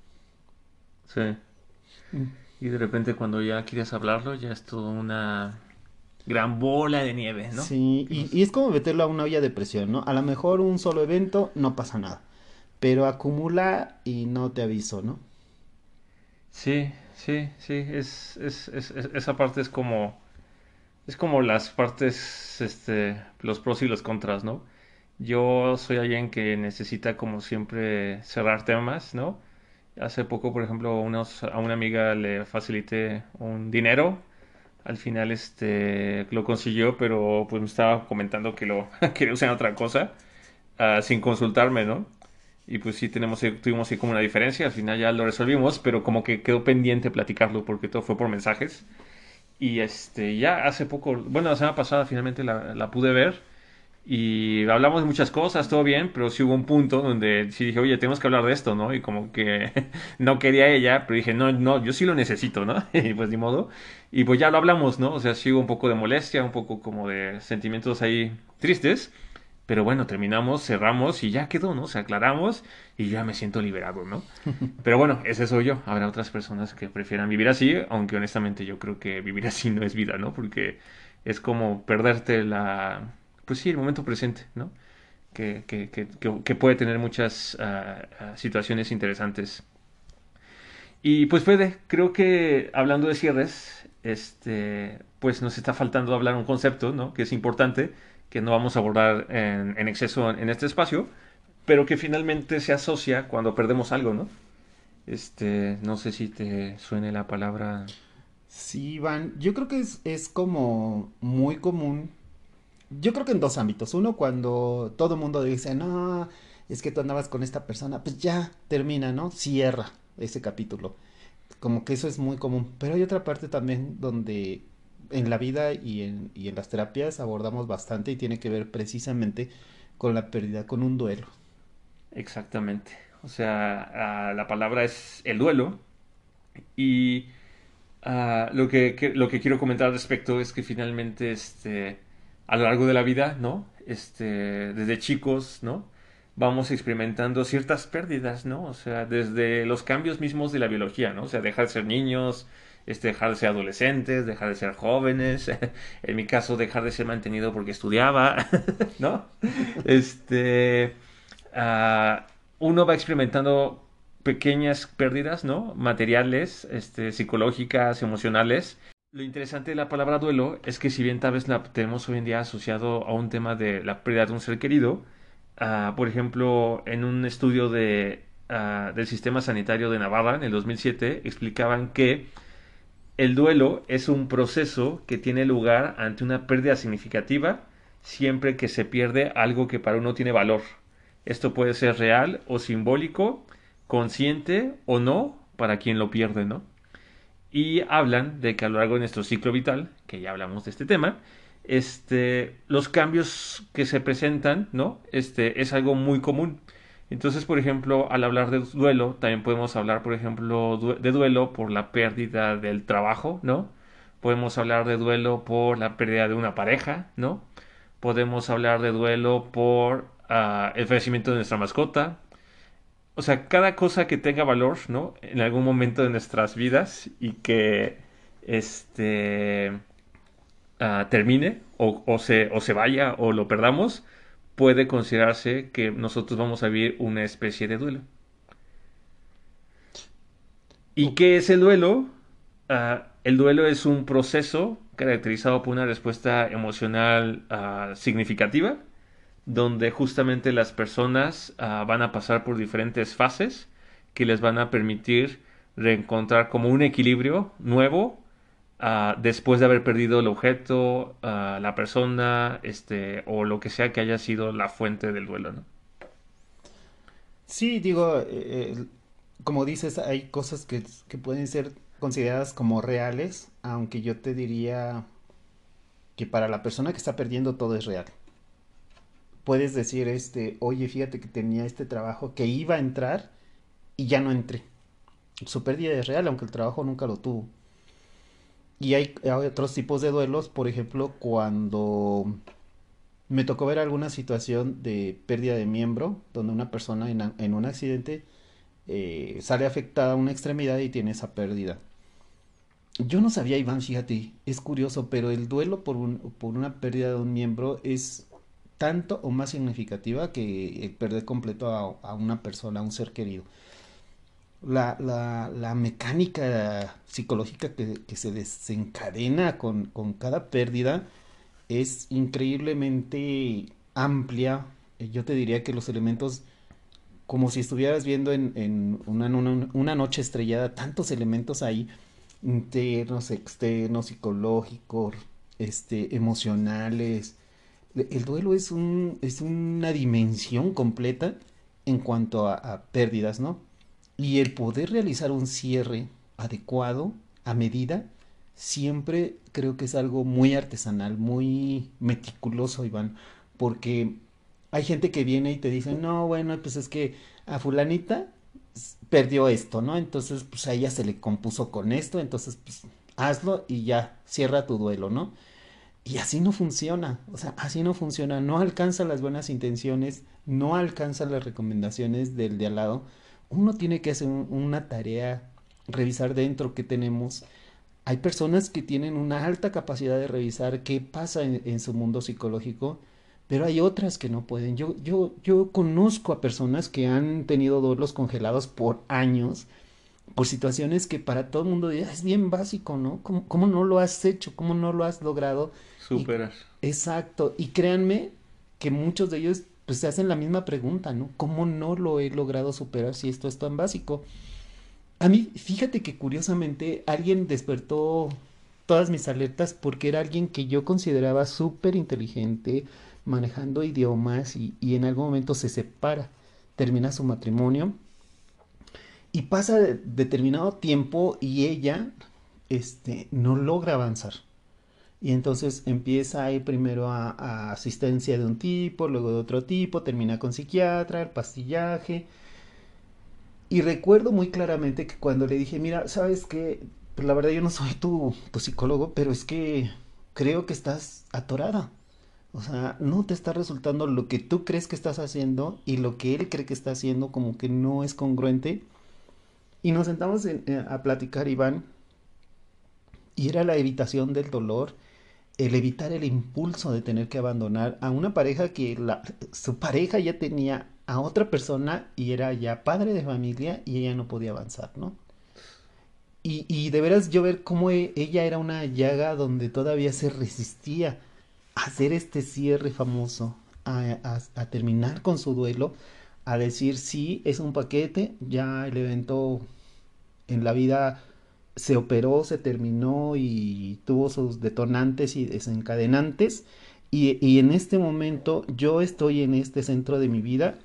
Sí. Mm. Y de repente cuando ya quieres hablarlo ya es toda una gran bola de nieve, ¿no? Sí, y, y, es como meterlo a una olla de presión, ¿no? A lo mejor un solo evento no pasa nada, pero acumula y no te aviso, ¿no? Sí, sí, sí, es, es, es esa parte es como es como las partes, este, los pros y los contras, ¿no? Yo soy alguien que necesita como siempre cerrar temas, ¿no? Hace poco, por ejemplo, unos, a una amiga le facilité un dinero. Al final este lo consiguió, pero pues me estaba comentando que lo quería usar en otra cosa, uh, sin consultarme, ¿no? Y pues sí tenemos, tuvimos ahí como una diferencia, al final ya lo resolvimos, pero como que quedó pendiente platicarlo porque todo fue por mensajes. Y este, ya hace poco, bueno, la semana pasada finalmente la, la, pude ver y hablamos de muchas cosas, todo bien, pero sí hubo un punto donde sí dije, oye, tenemos que hablar de esto, ¿no? Y como que no quería ella, pero dije, no, no, yo sí lo necesito, ¿no? y pues ni modo. Y pues ya lo hablamos, ¿no? O sea, sí hubo un poco de molestia, un poco como de sentimientos ahí tristes. Pero bueno, terminamos, cerramos y ya quedó, ¿no? Se aclaramos y ya me siento liberado, ¿no? Pero bueno, ese soy yo. Habrá otras personas que prefieran vivir así, aunque honestamente yo creo que vivir así no es vida, ¿no? Porque es como perderte la, pues sí, el momento presente, ¿no? Que, que, que, que puede tener muchas uh, situaciones interesantes. Y pues Fede, creo que hablando de cierres, este, pues nos está faltando hablar un concepto, ¿no? Que es importante que no vamos a abordar en, exceso en, este espacio, pero que finalmente se asocia cuando perdemos algo, ¿no? Este, no sé si te suene la palabra. Sí, Iván, yo creo que es, es como muy común. Yo creo que en dos ámbitos. Uno, cuando todo el mundo dice, no, es que tú andabas con esta persona, pues ya termina, ¿no? Cierra ese capítulo. Como que eso es muy común. Pero hay otra parte también donde en la vida y en, y en las terapias abordamos bastante y tiene que ver precisamente con la pérdida, con un duelo. Exactamente. O sea, la palabra es el duelo Y uh, lo, que, lo que quiero comentar al respecto es que finalmente este, a lo largo de la vida, ¿no? Este, desde chicos, ¿no? Vamos experimentando ciertas pérdidas, ¿no? O sea, desde los cambios mismos de la biología, ¿no? O sea, dejar de ser niños, dejar de ser adolescentes, dejar de ser jóvenes, en mi caso dejar de ser mantenido porque estudiaba, ¿no? Este, uh, uno va experimentando pequeñas pérdidas, ¿no? Materiales, este, psicológicas, emocionales. Lo interesante de la palabra duelo es que si bien tal vez la tenemos hoy en día asociado a un tema de la pérdida de un ser querido, uh, por ejemplo, en un estudio de, uh, del sistema sanitario de Navarra en el 2007 explicaban que el duelo es un proceso que tiene lugar ante una pérdida significativa siempre que se pierde algo que para uno tiene valor. Esto puede ser real o simbólico, consciente o no para quien lo pierde, ¿no? Y hablan de que a lo largo de nuestro ciclo vital, que ya hablamos de este tema, este, los cambios que se presentan, ¿no? Este, es algo muy común. Entonces, por ejemplo, al hablar de duelo, también podemos hablar, por ejemplo, de duelo por la pérdida del trabajo, ¿no? Podemos hablar de duelo por la pérdida de una pareja, ¿no? Podemos hablar de duelo por uh, el fallecimiento de nuestra mascota. O sea, cada cosa que tenga valor, ¿no? En algún momento de nuestras vidas y que este uh, termine o, se, o se vaya o lo perdamos, puede considerarse que nosotros vamos a vivir una especie de duelo. ¿Y qué es el duelo? Uh, el duelo es un proceso caracterizado por una respuesta emocional uh, significativa, donde justamente las personas uh, van a pasar por diferentes fases que les van a permitir reencontrar como un equilibrio nuevo Uh, después de haber perdido el objeto, uh, la persona, este, o lo que sea que haya sido la fuente del duelo, ¿no? Sí, digo, eh, eh, como dices, hay cosas que, que, pueden ser consideradas como reales, aunque yo te diría que para la persona que está perdiendo todo es real. Puedes decir, este, oye, fíjate que tenía este trabajo que iba a entrar y ya no entré. Su pérdida es real, aunque el trabajo nunca lo tuvo. Y hay, otros tipos de duelos, por ejemplo, cuando me tocó ver alguna situación de pérdida de miembro, donde una persona en, un accidente eh, sale afectada a una extremidad y tiene esa pérdida. Yo no sabía, Iván, fíjate, es curioso, pero el duelo por, un, por una pérdida de un miembro es tanto o más significativa que el perder completo a, a una persona, a un ser querido la, la, la mecánica psicológica que, que se desencadena con, con, cada pérdida es increíblemente amplia. Eh, yo te diría que los elementos, como si estuvieras viendo en, en una, una, noche estrellada, tantos elementos ahí, internos, externos, psicológicos, este, emocionales. El duelo es, un, es una dimensión completa en cuanto a, a pérdidas, ¿no? Y el poder realizar un cierre adecuado, a medida, siempre creo que es algo muy artesanal, muy meticuloso, Iván, porque hay gente que viene y te dice, no, bueno, pues es que a fulanita perdió esto, ¿no? Entonces, pues a ella se le compuso con esto, entonces, pues hazlo y ya, cierra tu duelo, ¿no? Y así no funciona, o sea, así no funciona, no alcanza las buenas intenciones, no alcanza las recomendaciones del de al lado, uno tiene que hacer una tarea, revisar dentro qué tenemos. Hay personas que tienen una alta capacidad de revisar qué pasa en, su mundo psicológico, pero hay otras que no pueden. Yo, yo, yo conozco a personas que han tenido duelos congelados por años, por situaciones que para todo el mundo es bien básico, ¿no? ¿Cómo, ¿Cómo, no lo has hecho? ¿Cómo no lo has logrado? Superas. exacto. Y créanme que muchos de ellos pues se hacen la misma pregunta, ¿no? ¿Cómo no lo he logrado superar si esto es tan básico? A mí, fíjate que curiosamente alguien despertó todas mis alertas porque era alguien que yo consideraba súper inteligente, manejando idiomas y, y, en algún momento se separa, termina su matrimonio y pasa determinado tiempo y ella este, no logra avanzar. Y entonces empieza a primero a, asistencia de un tipo, luego de otro tipo, termina con psiquiatra, el pastillaje. Y recuerdo muy claramente que cuando le dije, mira, sabes que, pues la verdad yo no soy tu, psicólogo, pero es que creo que estás atorada. O sea, no te está resultando lo que tú crees que estás haciendo y lo que él cree que está haciendo como que no es congruente. Y nos sentamos en- eh, a platicar, Iván, y era la evitación del dolor, el evitar el impulso de tener que abandonar a una pareja que su pareja ya tenía a otra persona y era ya padre de familia y ella no podía avanzar, ¿no? Y, y de veras yo ver cómo e- ella era una llaga donde todavía se resistía a hacer este cierre famoso, a, a- a terminar con su duelo, a decir sí, es un paquete, ya el evento en la vida se operó, se terminó y tuvo sus detonantes y desencadenantes. Y, en este momento yo estoy en este centro de mi vida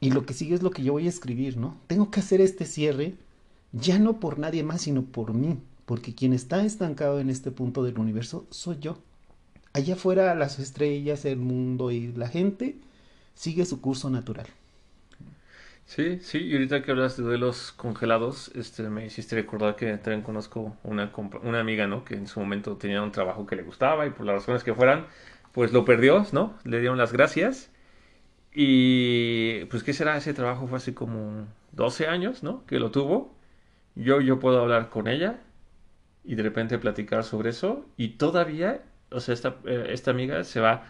y lo que sigue es lo que yo voy a escribir, ¿no? Tengo que hacer este cierre ya no por nadie más, sino por mí, porque quien está estancado en este punto del universo soy yo. Allá afuera las estrellas, el mundo y la gente sigue su curso natural. Sí, sí, y ahorita que hablas de duelos congelados, este, me hiciste recordar que también conozco una, una amiga, ¿no? Que en su momento tenía un trabajo que le gustaba y por las razones que fueran, pues lo perdió, ¿no? Le dieron las gracias y pues, ¿qué será? Ese trabajo fue hace como 12 años, ¿no? Que lo tuvo. Yo, yo puedo hablar con ella y de repente platicar sobre eso y todavía, o sea, esta, eh, esta amiga se va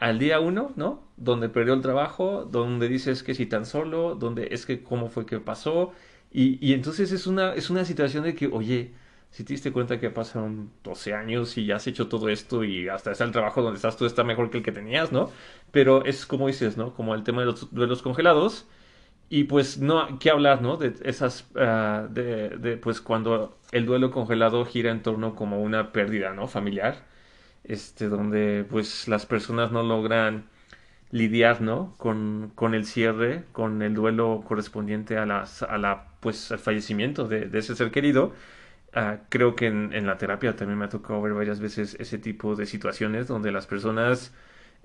al día uno, ¿no? Donde perdió el trabajo, donde dices que si tan solo, donde es que cómo fue que pasó. Y, y entonces es una, es una situación de que, oye, si te diste cuenta que pasaron 12 años y ya has hecho todo esto y hasta está el trabajo donde estás tú está mejor que el que tenías, ¿no? Pero es como dices, ¿no? Como el tema de los duelos congelados. Y pues no, ¿qué hablar, no? De esas, ah, de, de, pues cuando el duelo congelado gira en torno como una pérdida, ¿no? Familiar este, donde pues las personas no logran lidiar, ¿no? Con, con el cierre, con el duelo correspondiente a las, a la, pues, al fallecimiento de, ese ser querido. Ah, creo que en, la terapia también me ha tocado ver varias veces ese tipo de situaciones donde las personas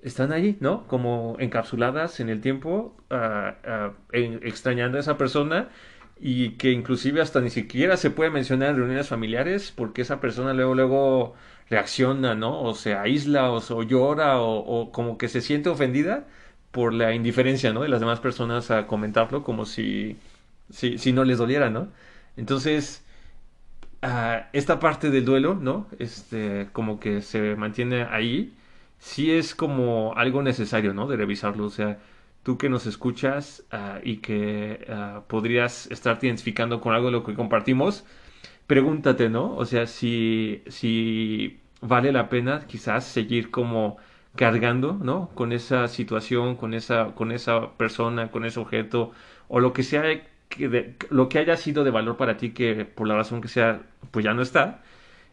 están ahí, ¿no? Como encapsuladas en el tiempo, ah, ah, extrañando a esa persona y que inclusive hasta ni siquiera se puede mencionar en reuniones familiares porque esa persona luego, luego reacciona, ¿no? O se aísla o, o llora o, como que se siente ofendida por la indiferencia, ¿no? De las demás personas a comentarlo como si, si, si no les doliera, ¿no? Entonces ah, esta parte del duelo, ¿no? Este, como que se mantiene ahí, sí es como algo necesario, ¿no? De revisarlo, o sea, tú que nos escuchas ah, y que ah, podrías estarte identificando con algo de lo que compartimos, pregúntate, ¿no? O sea, si, si vale la pena quizás seguir como cargando, ¿no? Con esa situación, con esa, con esa persona, con ese objeto, o lo que sea que de- lo que haya sido de valor para ti que por la razón que sea, pues ya no está.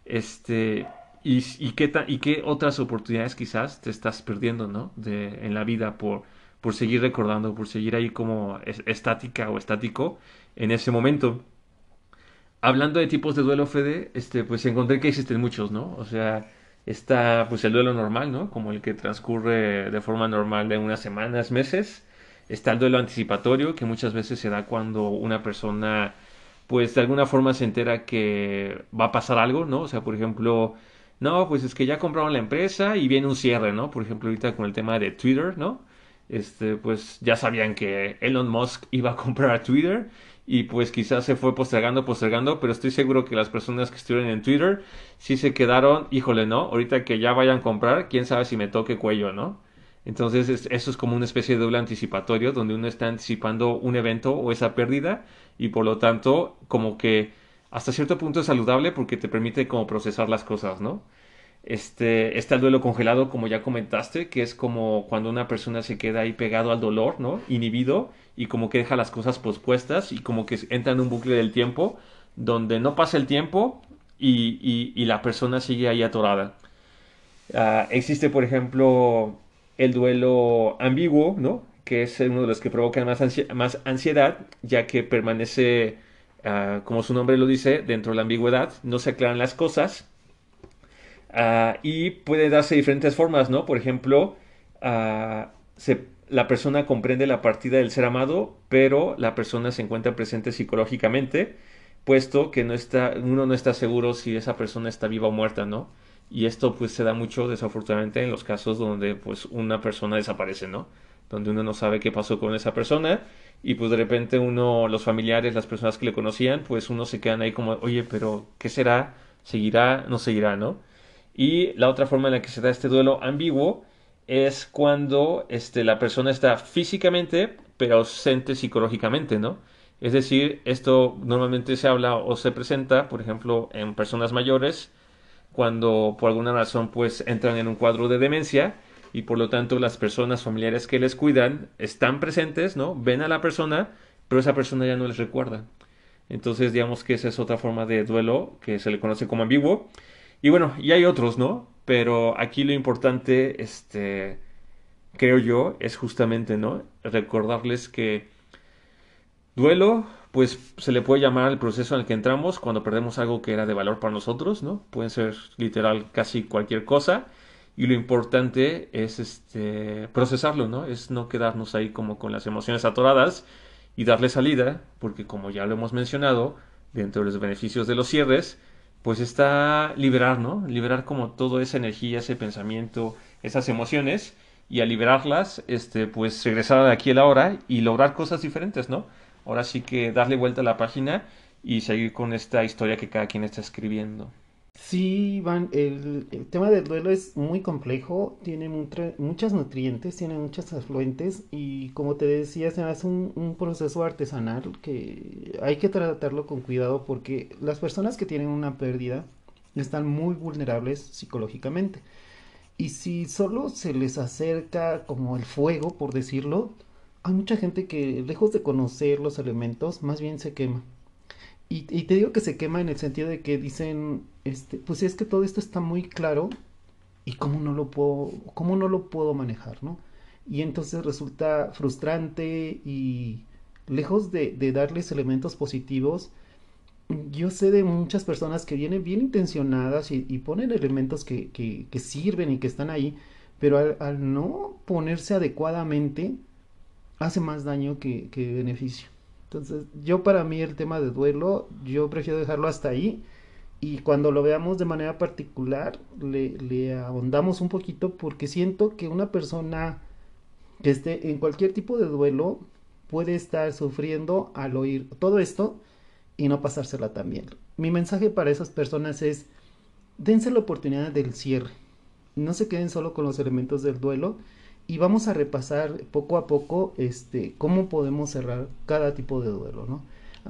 Este, y, qué y qué otras oportunidades quizás te estás perdiendo, ¿no? De, en la vida por, por seguir recordando, por seguir ahí como es- estática o estático en ese momento. Hablando de tipos de duelo, Fede, este, pues encontré que existen muchos, ¿no? O sea, está pues el duelo normal, ¿no? Como el que transcurre de forma normal de unas semanas, meses. Está el duelo anticipatorio, que muchas veces se da cuando una persona, pues de alguna forma se entera que va a pasar algo, ¿no? O sea, por ejemplo, no, pues es que ya compraron la empresa y viene un cierre, ¿no? Por ejemplo, ahorita con el tema de Twitter, ¿no? Este, pues ya sabían que Elon Musk iba a comprar Twitter y pues quizás se fue postergando, postergando, pero estoy seguro que las personas que estuvieron en Twitter sí se quedaron, híjole, ¿no? Ahorita que ya vayan a comprar, quién sabe si me toque cuello, ¿no? Entonces es- eso es como una especie de doble anticipatorio donde uno está anticipando un evento o esa pérdida y por lo tanto como que hasta cierto punto es saludable porque te permite como procesar las cosas, ¿no? Este, está el duelo congelado, como ya comentaste, que es como cuando una persona se queda ahí pegado al dolor, ¿no? Inhibido y como que deja las cosas pospuestas y como que entra en un bucle del tiempo donde no pasa el tiempo y, y- la persona sigue ahí atorada. Ah, existe, por ejemplo, el duelo ambiguo, ¿no? Que es uno de los que provocan más, más ansiedad, ya que permanece, ah, como su nombre lo dice, dentro de la ambigüedad, no se aclaran las cosas Ah, y puede darse diferentes formas, ¿no? Por ejemplo, se, la persona comprende la partida del ser amado, pero la persona se encuentra presente psicológicamente, puesto que no está, uno no está seguro si esa persona está viva o muerta, ¿no? Y esto pues se da mucho desafortunadamente en los casos donde pues una persona desaparece, ¿no? Donde uno no sabe qué pasó con esa persona y pues de repente uno, los familiares, las personas que le conocían, pues uno se quedan ahí como, oye, pero ¿qué será? ¿Seguirá? ¿No seguirá? ¿No? Y la otra forma en la que se da este duelo ambiguo es cuando este, la persona está físicamente pero ausente psicológicamente, ¿no? Es decir, esto normalmente se habla o se presenta, por ejemplo, en personas mayores, cuando por alguna razón pues entran en un cuadro de demencia y por lo tanto las personas familiares que les cuidan están presentes, ¿no? Ven a la persona, pero esa persona ya no les recuerda. Entonces, digamos que esa es otra forma de duelo que se le conoce como ambiguo. Y bueno, y hay otros, ¿no? Pero aquí lo importante, este, creo yo, es justamente, ¿no? Recordarles que duelo, pues se le puede llamar el proceso en el que entramos cuando perdemos algo que era de valor para nosotros, ¿no? Pueden ser literal casi cualquier cosa. Y lo importante es este, procesarlo, ¿no? Es no quedarnos ahí como con las emociones atoradas y darle salida, porque como ya lo hemos mencionado, dentro de los beneficios de los cierres, pues está liberar, ¿no? Liberar como toda esa energía, ese pensamiento, esas emociones y al liberarlas, este, pues regresar de aquí a la hora y lograr cosas diferentes, ¿no? Ahora sí que darle vuelta a la página y seguir con esta historia que cada quien está escribiendo. Sí, Iván, el, tema del duelo es muy complejo, tiene muchas nutrientes, tiene muchas afluentes y como te decía, se hace un, proceso artesanal que hay que tratarlo con cuidado porque las personas que tienen una pérdida están muy vulnerables psicológicamente. Y si solo se les acerca como el fuego, por decirlo, hay mucha gente que lejos de conocer los elementos, más bien se quema. Y, te digo que se quema en el sentido de que dicen, este, pues es que todo esto está muy claro y cómo no lo puedo, cómo no lo puedo manejar, ¿no? Y entonces resulta frustrante y lejos de, darles elementos positivos, yo sé de muchas personas que vienen bien intencionadas y, y ponen elementos que, que, sirven y que están ahí, pero al, no ponerse adecuadamente, hace más daño que beneficio. Entonces, yo para mí el tema de duelo, yo prefiero dejarlo hasta ahí y cuando lo veamos de manera particular, le, le ahondamos un poquito porque siento que una persona que esté en cualquier tipo de duelo puede estar sufriendo al oír todo esto y no pasársela tan bien. Mi mensaje para esas personas es, dense la oportunidad del cierre. No se queden solo con los elementos del duelo, y vamos a repasar poco a poco este, cómo podemos cerrar cada tipo de duelo, ¿no?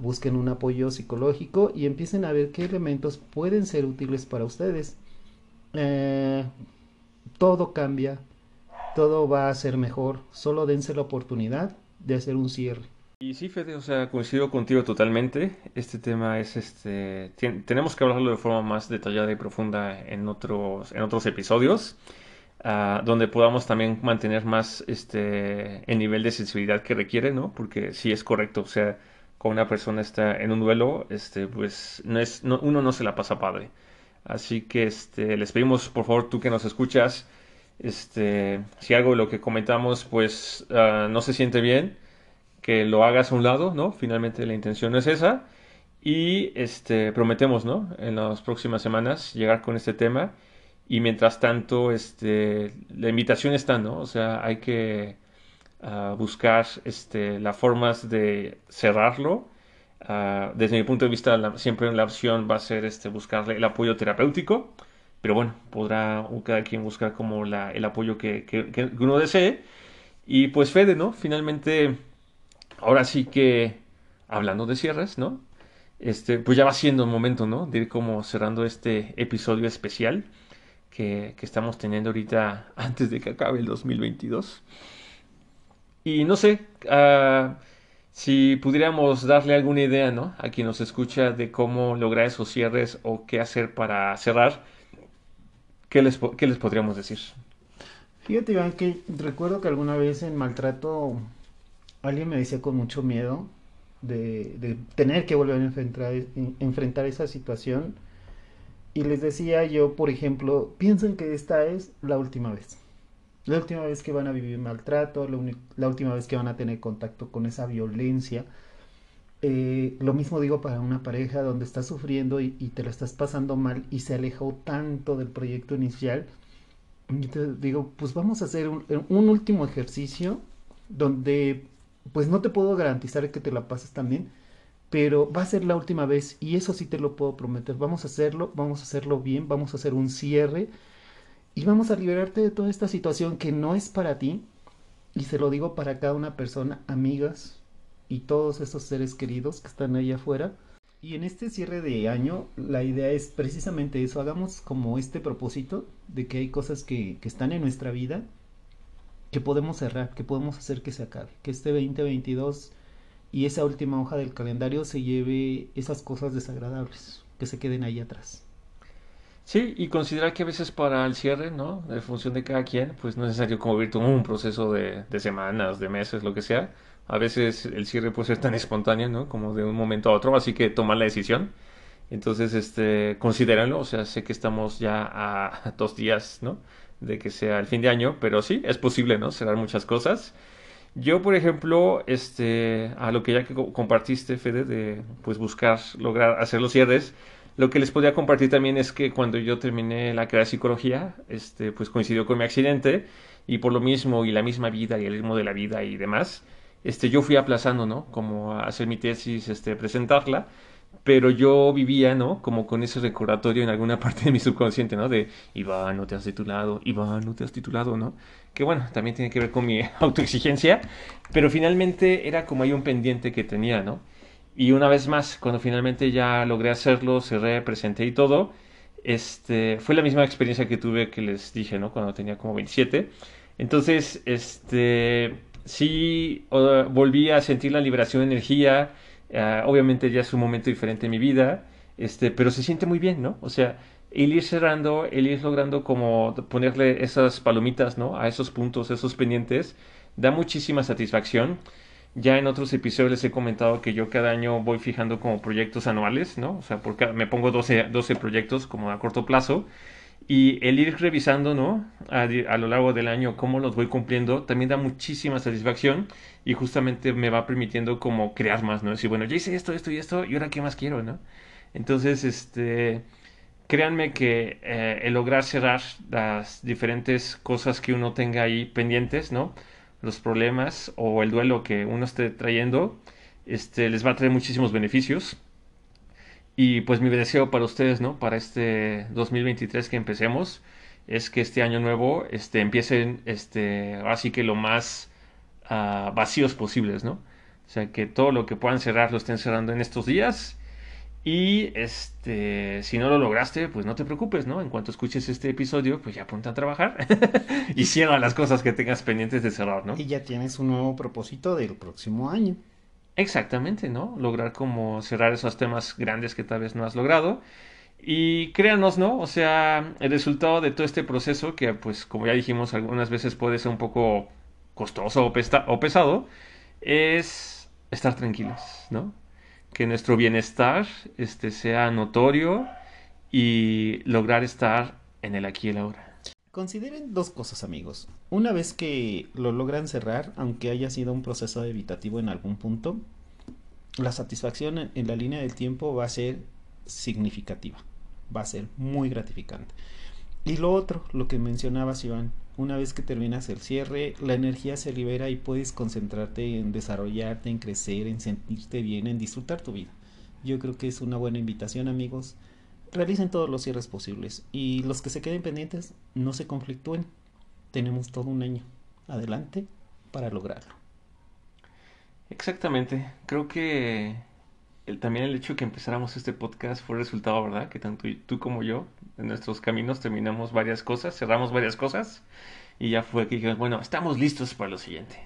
Busquen un apoyo psicológico y empiecen a ver qué elementos pueden ser útiles para ustedes. Eh, todo cambia, todo va a ser mejor, solo dense la oportunidad de hacer un cierre. Y sí, Fede, o sea, coincido contigo totalmente. Este tema es, este, tenemos que hablarlo de forma más detallada y profunda en otros, en otros episodios. Uh, donde podamos también mantener más este el nivel de sensibilidad que requiere, ¿no? Porque sí es correcto, o sea, cuando una persona está en un duelo, este, pues no es, no, uno no se la pasa padre. Así que este, les pedimos, por favor, tú que nos escuchas, este, si algo de lo que comentamos, pues uh, no se siente bien, que lo hagas a un lado, ¿no? Finalmente la intención es esa. Y este, prometemos, ¿no? En las próximas semanas llegar con este tema y mientras tanto, este, la invitación está, ¿no? O sea, hay que uh, buscar este, las formas de cerrarlo. Uh, desde mi punto de vista, siempre la opción va a ser este, buscar el apoyo terapéutico, pero bueno, podrá cada quien buscar como la, el apoyo que, que, que, uno desee. Y pues Fede, ¿no? Finalmente, ahora sí que, hablando de cierres, ¿no? Este, pues ya va siendo el momento, ¿no? De ir como cerrando este episodio especial que, estamos teniendo ahorita antes de que acabe el 2022. Y no sé, uh, si pudiéramos darle alguna idea, ¿no? A quien nos escucha de cómo lograr esos cierres o qué hacer para cerrar, ¿qué les, qué les podríamos decir? Fíjate, Iván, que recuerdo que alguna vez en maltrato alguien me decía con mucho miedo de, de tener que volver a enfrentar, enfrentar esa situación y les decía yo, por ejemplo, piensen que esta es la última vez. la última vez que van a vivir maltrato, la, última vez que van a tener contacto con esa violencia. Eh, lo mismo digo para una pareja donde estás sufriendo y, te la estás pasando mal y se alejó tanto del proyecto inicial. Yo te digo, pues vamos a hacer un, último ejercicio donde pues no te puedo garantizar que te la pases también, pero va a ser la última vez y eso sí te lo puedo prometer. Vamos a hacerlo, vamos a hacerlo bien, vamos a hacer un cierre y vamos a liberarte de toda esta situación que no es para ti. Y se lo digo para cada una persona, amigas y todos esos seres queridos que están ahí afuera. Y en este cierre de año, la idea es precisamente eso. Hagamos como este propósito de que hay cosas que, que están en nuestra vida que podemos cerrar, que podemos hacer que se acabe. Que este 2022 y esa última hoja del calendario se lleve esas cosas desagradables, que se queden ahí atrás. Sí, y considerar que a veces para el cierre, ¿no? En función de cada quien, pues no es necesario como vivir todo un proceso de, semanas, de meses, lo que sea. A veces el cierre puede ser tan espontáneo, ¿no? Como de un momento a otro, así que tomar la decisión. Entonces, este, considérenlo, o sea, sé que estamos ya a dos días, ¿no? De que sea el fin de año, pero sí, es posible, ¿no? Cerrar muchas cosas. Yo, por ejemplo, este, a lo que ya que compartiste, Fede, de pues buscar lograr hacer los cierres, lo que les podía compartir también es que cuando yo terminé la carrera de psicología, este, pues coincidió con mi accidente y por lo mismo y la misma vida y el ritmo de la vida y demás, este, yo fui aplazando, ¿no? Como a hacer mi tesis, este, presentarla, pero yo vivía, ¿no? Como con ese recordatorio en alguna parte de mi subconsciente, ¿no? De, Iván, no te has titulado, Iván, no te has titulado, ¿no? Que bueno, también tiene que ver con mi autoexigencia, pero finalmente era como hay un pendiente que tenía, ¿no? Y una vez más, cuando finalmente ya logré hacerlo, cerré, presenté y todo, este, fue la misma experiencia que tuve que les dije, ¿no? Cuando tenía como 27. Entonces, este, sí, volví a sentir la liberación de energía. Uh, obviamente ya es un momento diferente en mi vida, este, pero se siente muy bien, ¿no? O sea, el ir cerrando, el ir logrando como ponerle esas palomitas, ¿no? A esos puntos, esos pendientes, da muchísima satisfacción. Ya en otros episodios les he comentado que yo cada año voy fijando como proyectos anuales, ¿no? O sea, porque me pongo 12, 12 proyectos como a corto plazo. Y el ir revisando, ¿no? A, lo largo del año cómo los voy cumpliendo, también da muchísima satisfacción y justamente me va permitiendo como crear más, ¿no? Decir, bueno, ya hice esto, esto y esto, y ahora qué más quiero, ¿no? Entonces, este, créanme que eh, el lograr cerrar las diferentes cosas que uno tenga ahí pendientes, ¿no? los problemas o el duelo que uno esté trayendo, este, les va a traer muchísimos beneficios. Y pues mi deseo para ustedes, ¿no? Para este 2023 que empecemos, es que este año nuevo este, empiecen, este, así que lo más uh, vacíos posibles, ¿no? O sea, que todo lo que puedan cerrar lo estén cerrando en estos días y este, si no lo lograste, pues no te preocupes, ¿no? En cuanto escuches este episodio, pues ya ponte a trabajar y cierra las cosas que tengas pendientes de cerrar, ¿no? Y ya tienes un nuevo propósito del próximo año. Exactamente, ¿no? Lograr como cerrar esos temas grandes que tal vez no has logrado. Y créanos, ¿no? O sea, el resultado de todo este proceso, que pues como ya dijimos, algunas veces puede ser un poco costoso o, pesado, es estar tranquilos, ¿no? que nuestro bienestar este, sea notorio y lograr estar en el aquí y el ahora. Consideren dos cosas amigos. Una vez que lo logran cerrar, aunque haya sido un proceso evitativo en algún punto, la satisfacción en la línea del tiempo va a ser significativa, va a ser muy gratificante. Y lo otro, lo que mencionabas Iván, una vez que terminas el cierre, la energía se libera y puedes concentrarte en desarrollarte, en crecer, en sentirte bien, en disfrutar tu vida. Yo creo que es una buena invitación, amigos. Realicen todos los cierres posibles y los que se queden pendientes no se conflictúen. Tenemos todo un año adelante para lograrlo. Exactamente. Creo que también el hecho de que empezáramos este podcast fue resultado, ¿verdad? Que tanto tú como yo, en nuestros caminos, terminamos varias cosas, cerramos varias cosas y ya fue que dijimos, bueno, estamos listos para lo siguiente.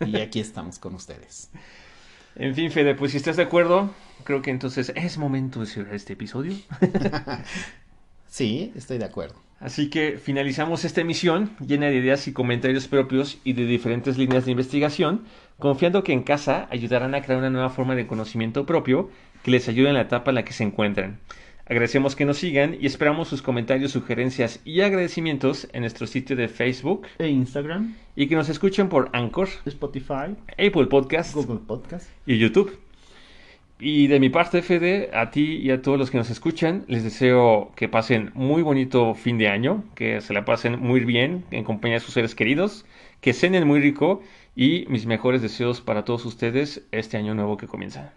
Y aquí estamos con ustedes. En fin, Fede, pues si estás de acuerdo, creo que entonces es momento de cerrar este episodio. sí, estoy de acuerdo. Así que finalizamos esta emisión llena de ideas y comentarios propios y de diferentes líneas de investigación confiando que en casa ayudarán a crear una nueva forma de conocimiento propio que les ayude en la etapa en la que se encuentran. Agradecemos que nos sigan y esperamos sus comentarios, sugerencias y agradecimientos en nuestro sitio de Facebook E Instagram, y que nos escuchen por Anchor, Spotify, Apple Podcast Google Podcast. y YouTube. Y de mi parte, Fede, a ti y a todos los que nos escuchan, les deseo que pasen muy bonito fin de año, que se la pasen muy bien en compañía de sus seres queridos, que cenen muy rico y mis mejores deseos para todos ustedes este año nuevo que comienza.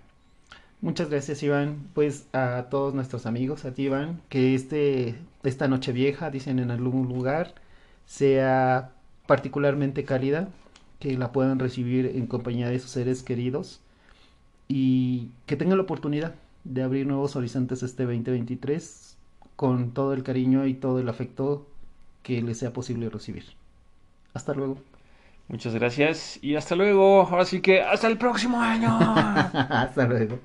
Muchas gracias, Iván. Pues a todos nuestros amigos, a ti, Iván, que este, esta noche vieja, dicen en algún lugar, sea particularmente cálida, que la puedan recibir en compañía de sus seres queridos y que tengan la oportunidad de abrir nuevos horizontes este 2023 con todo el cariño y todo el afecto que les sea posible recibir. Hasta luego. Muchas gracias y hasta luego. Ahora sí que hasta el próximo año. Hasta luego.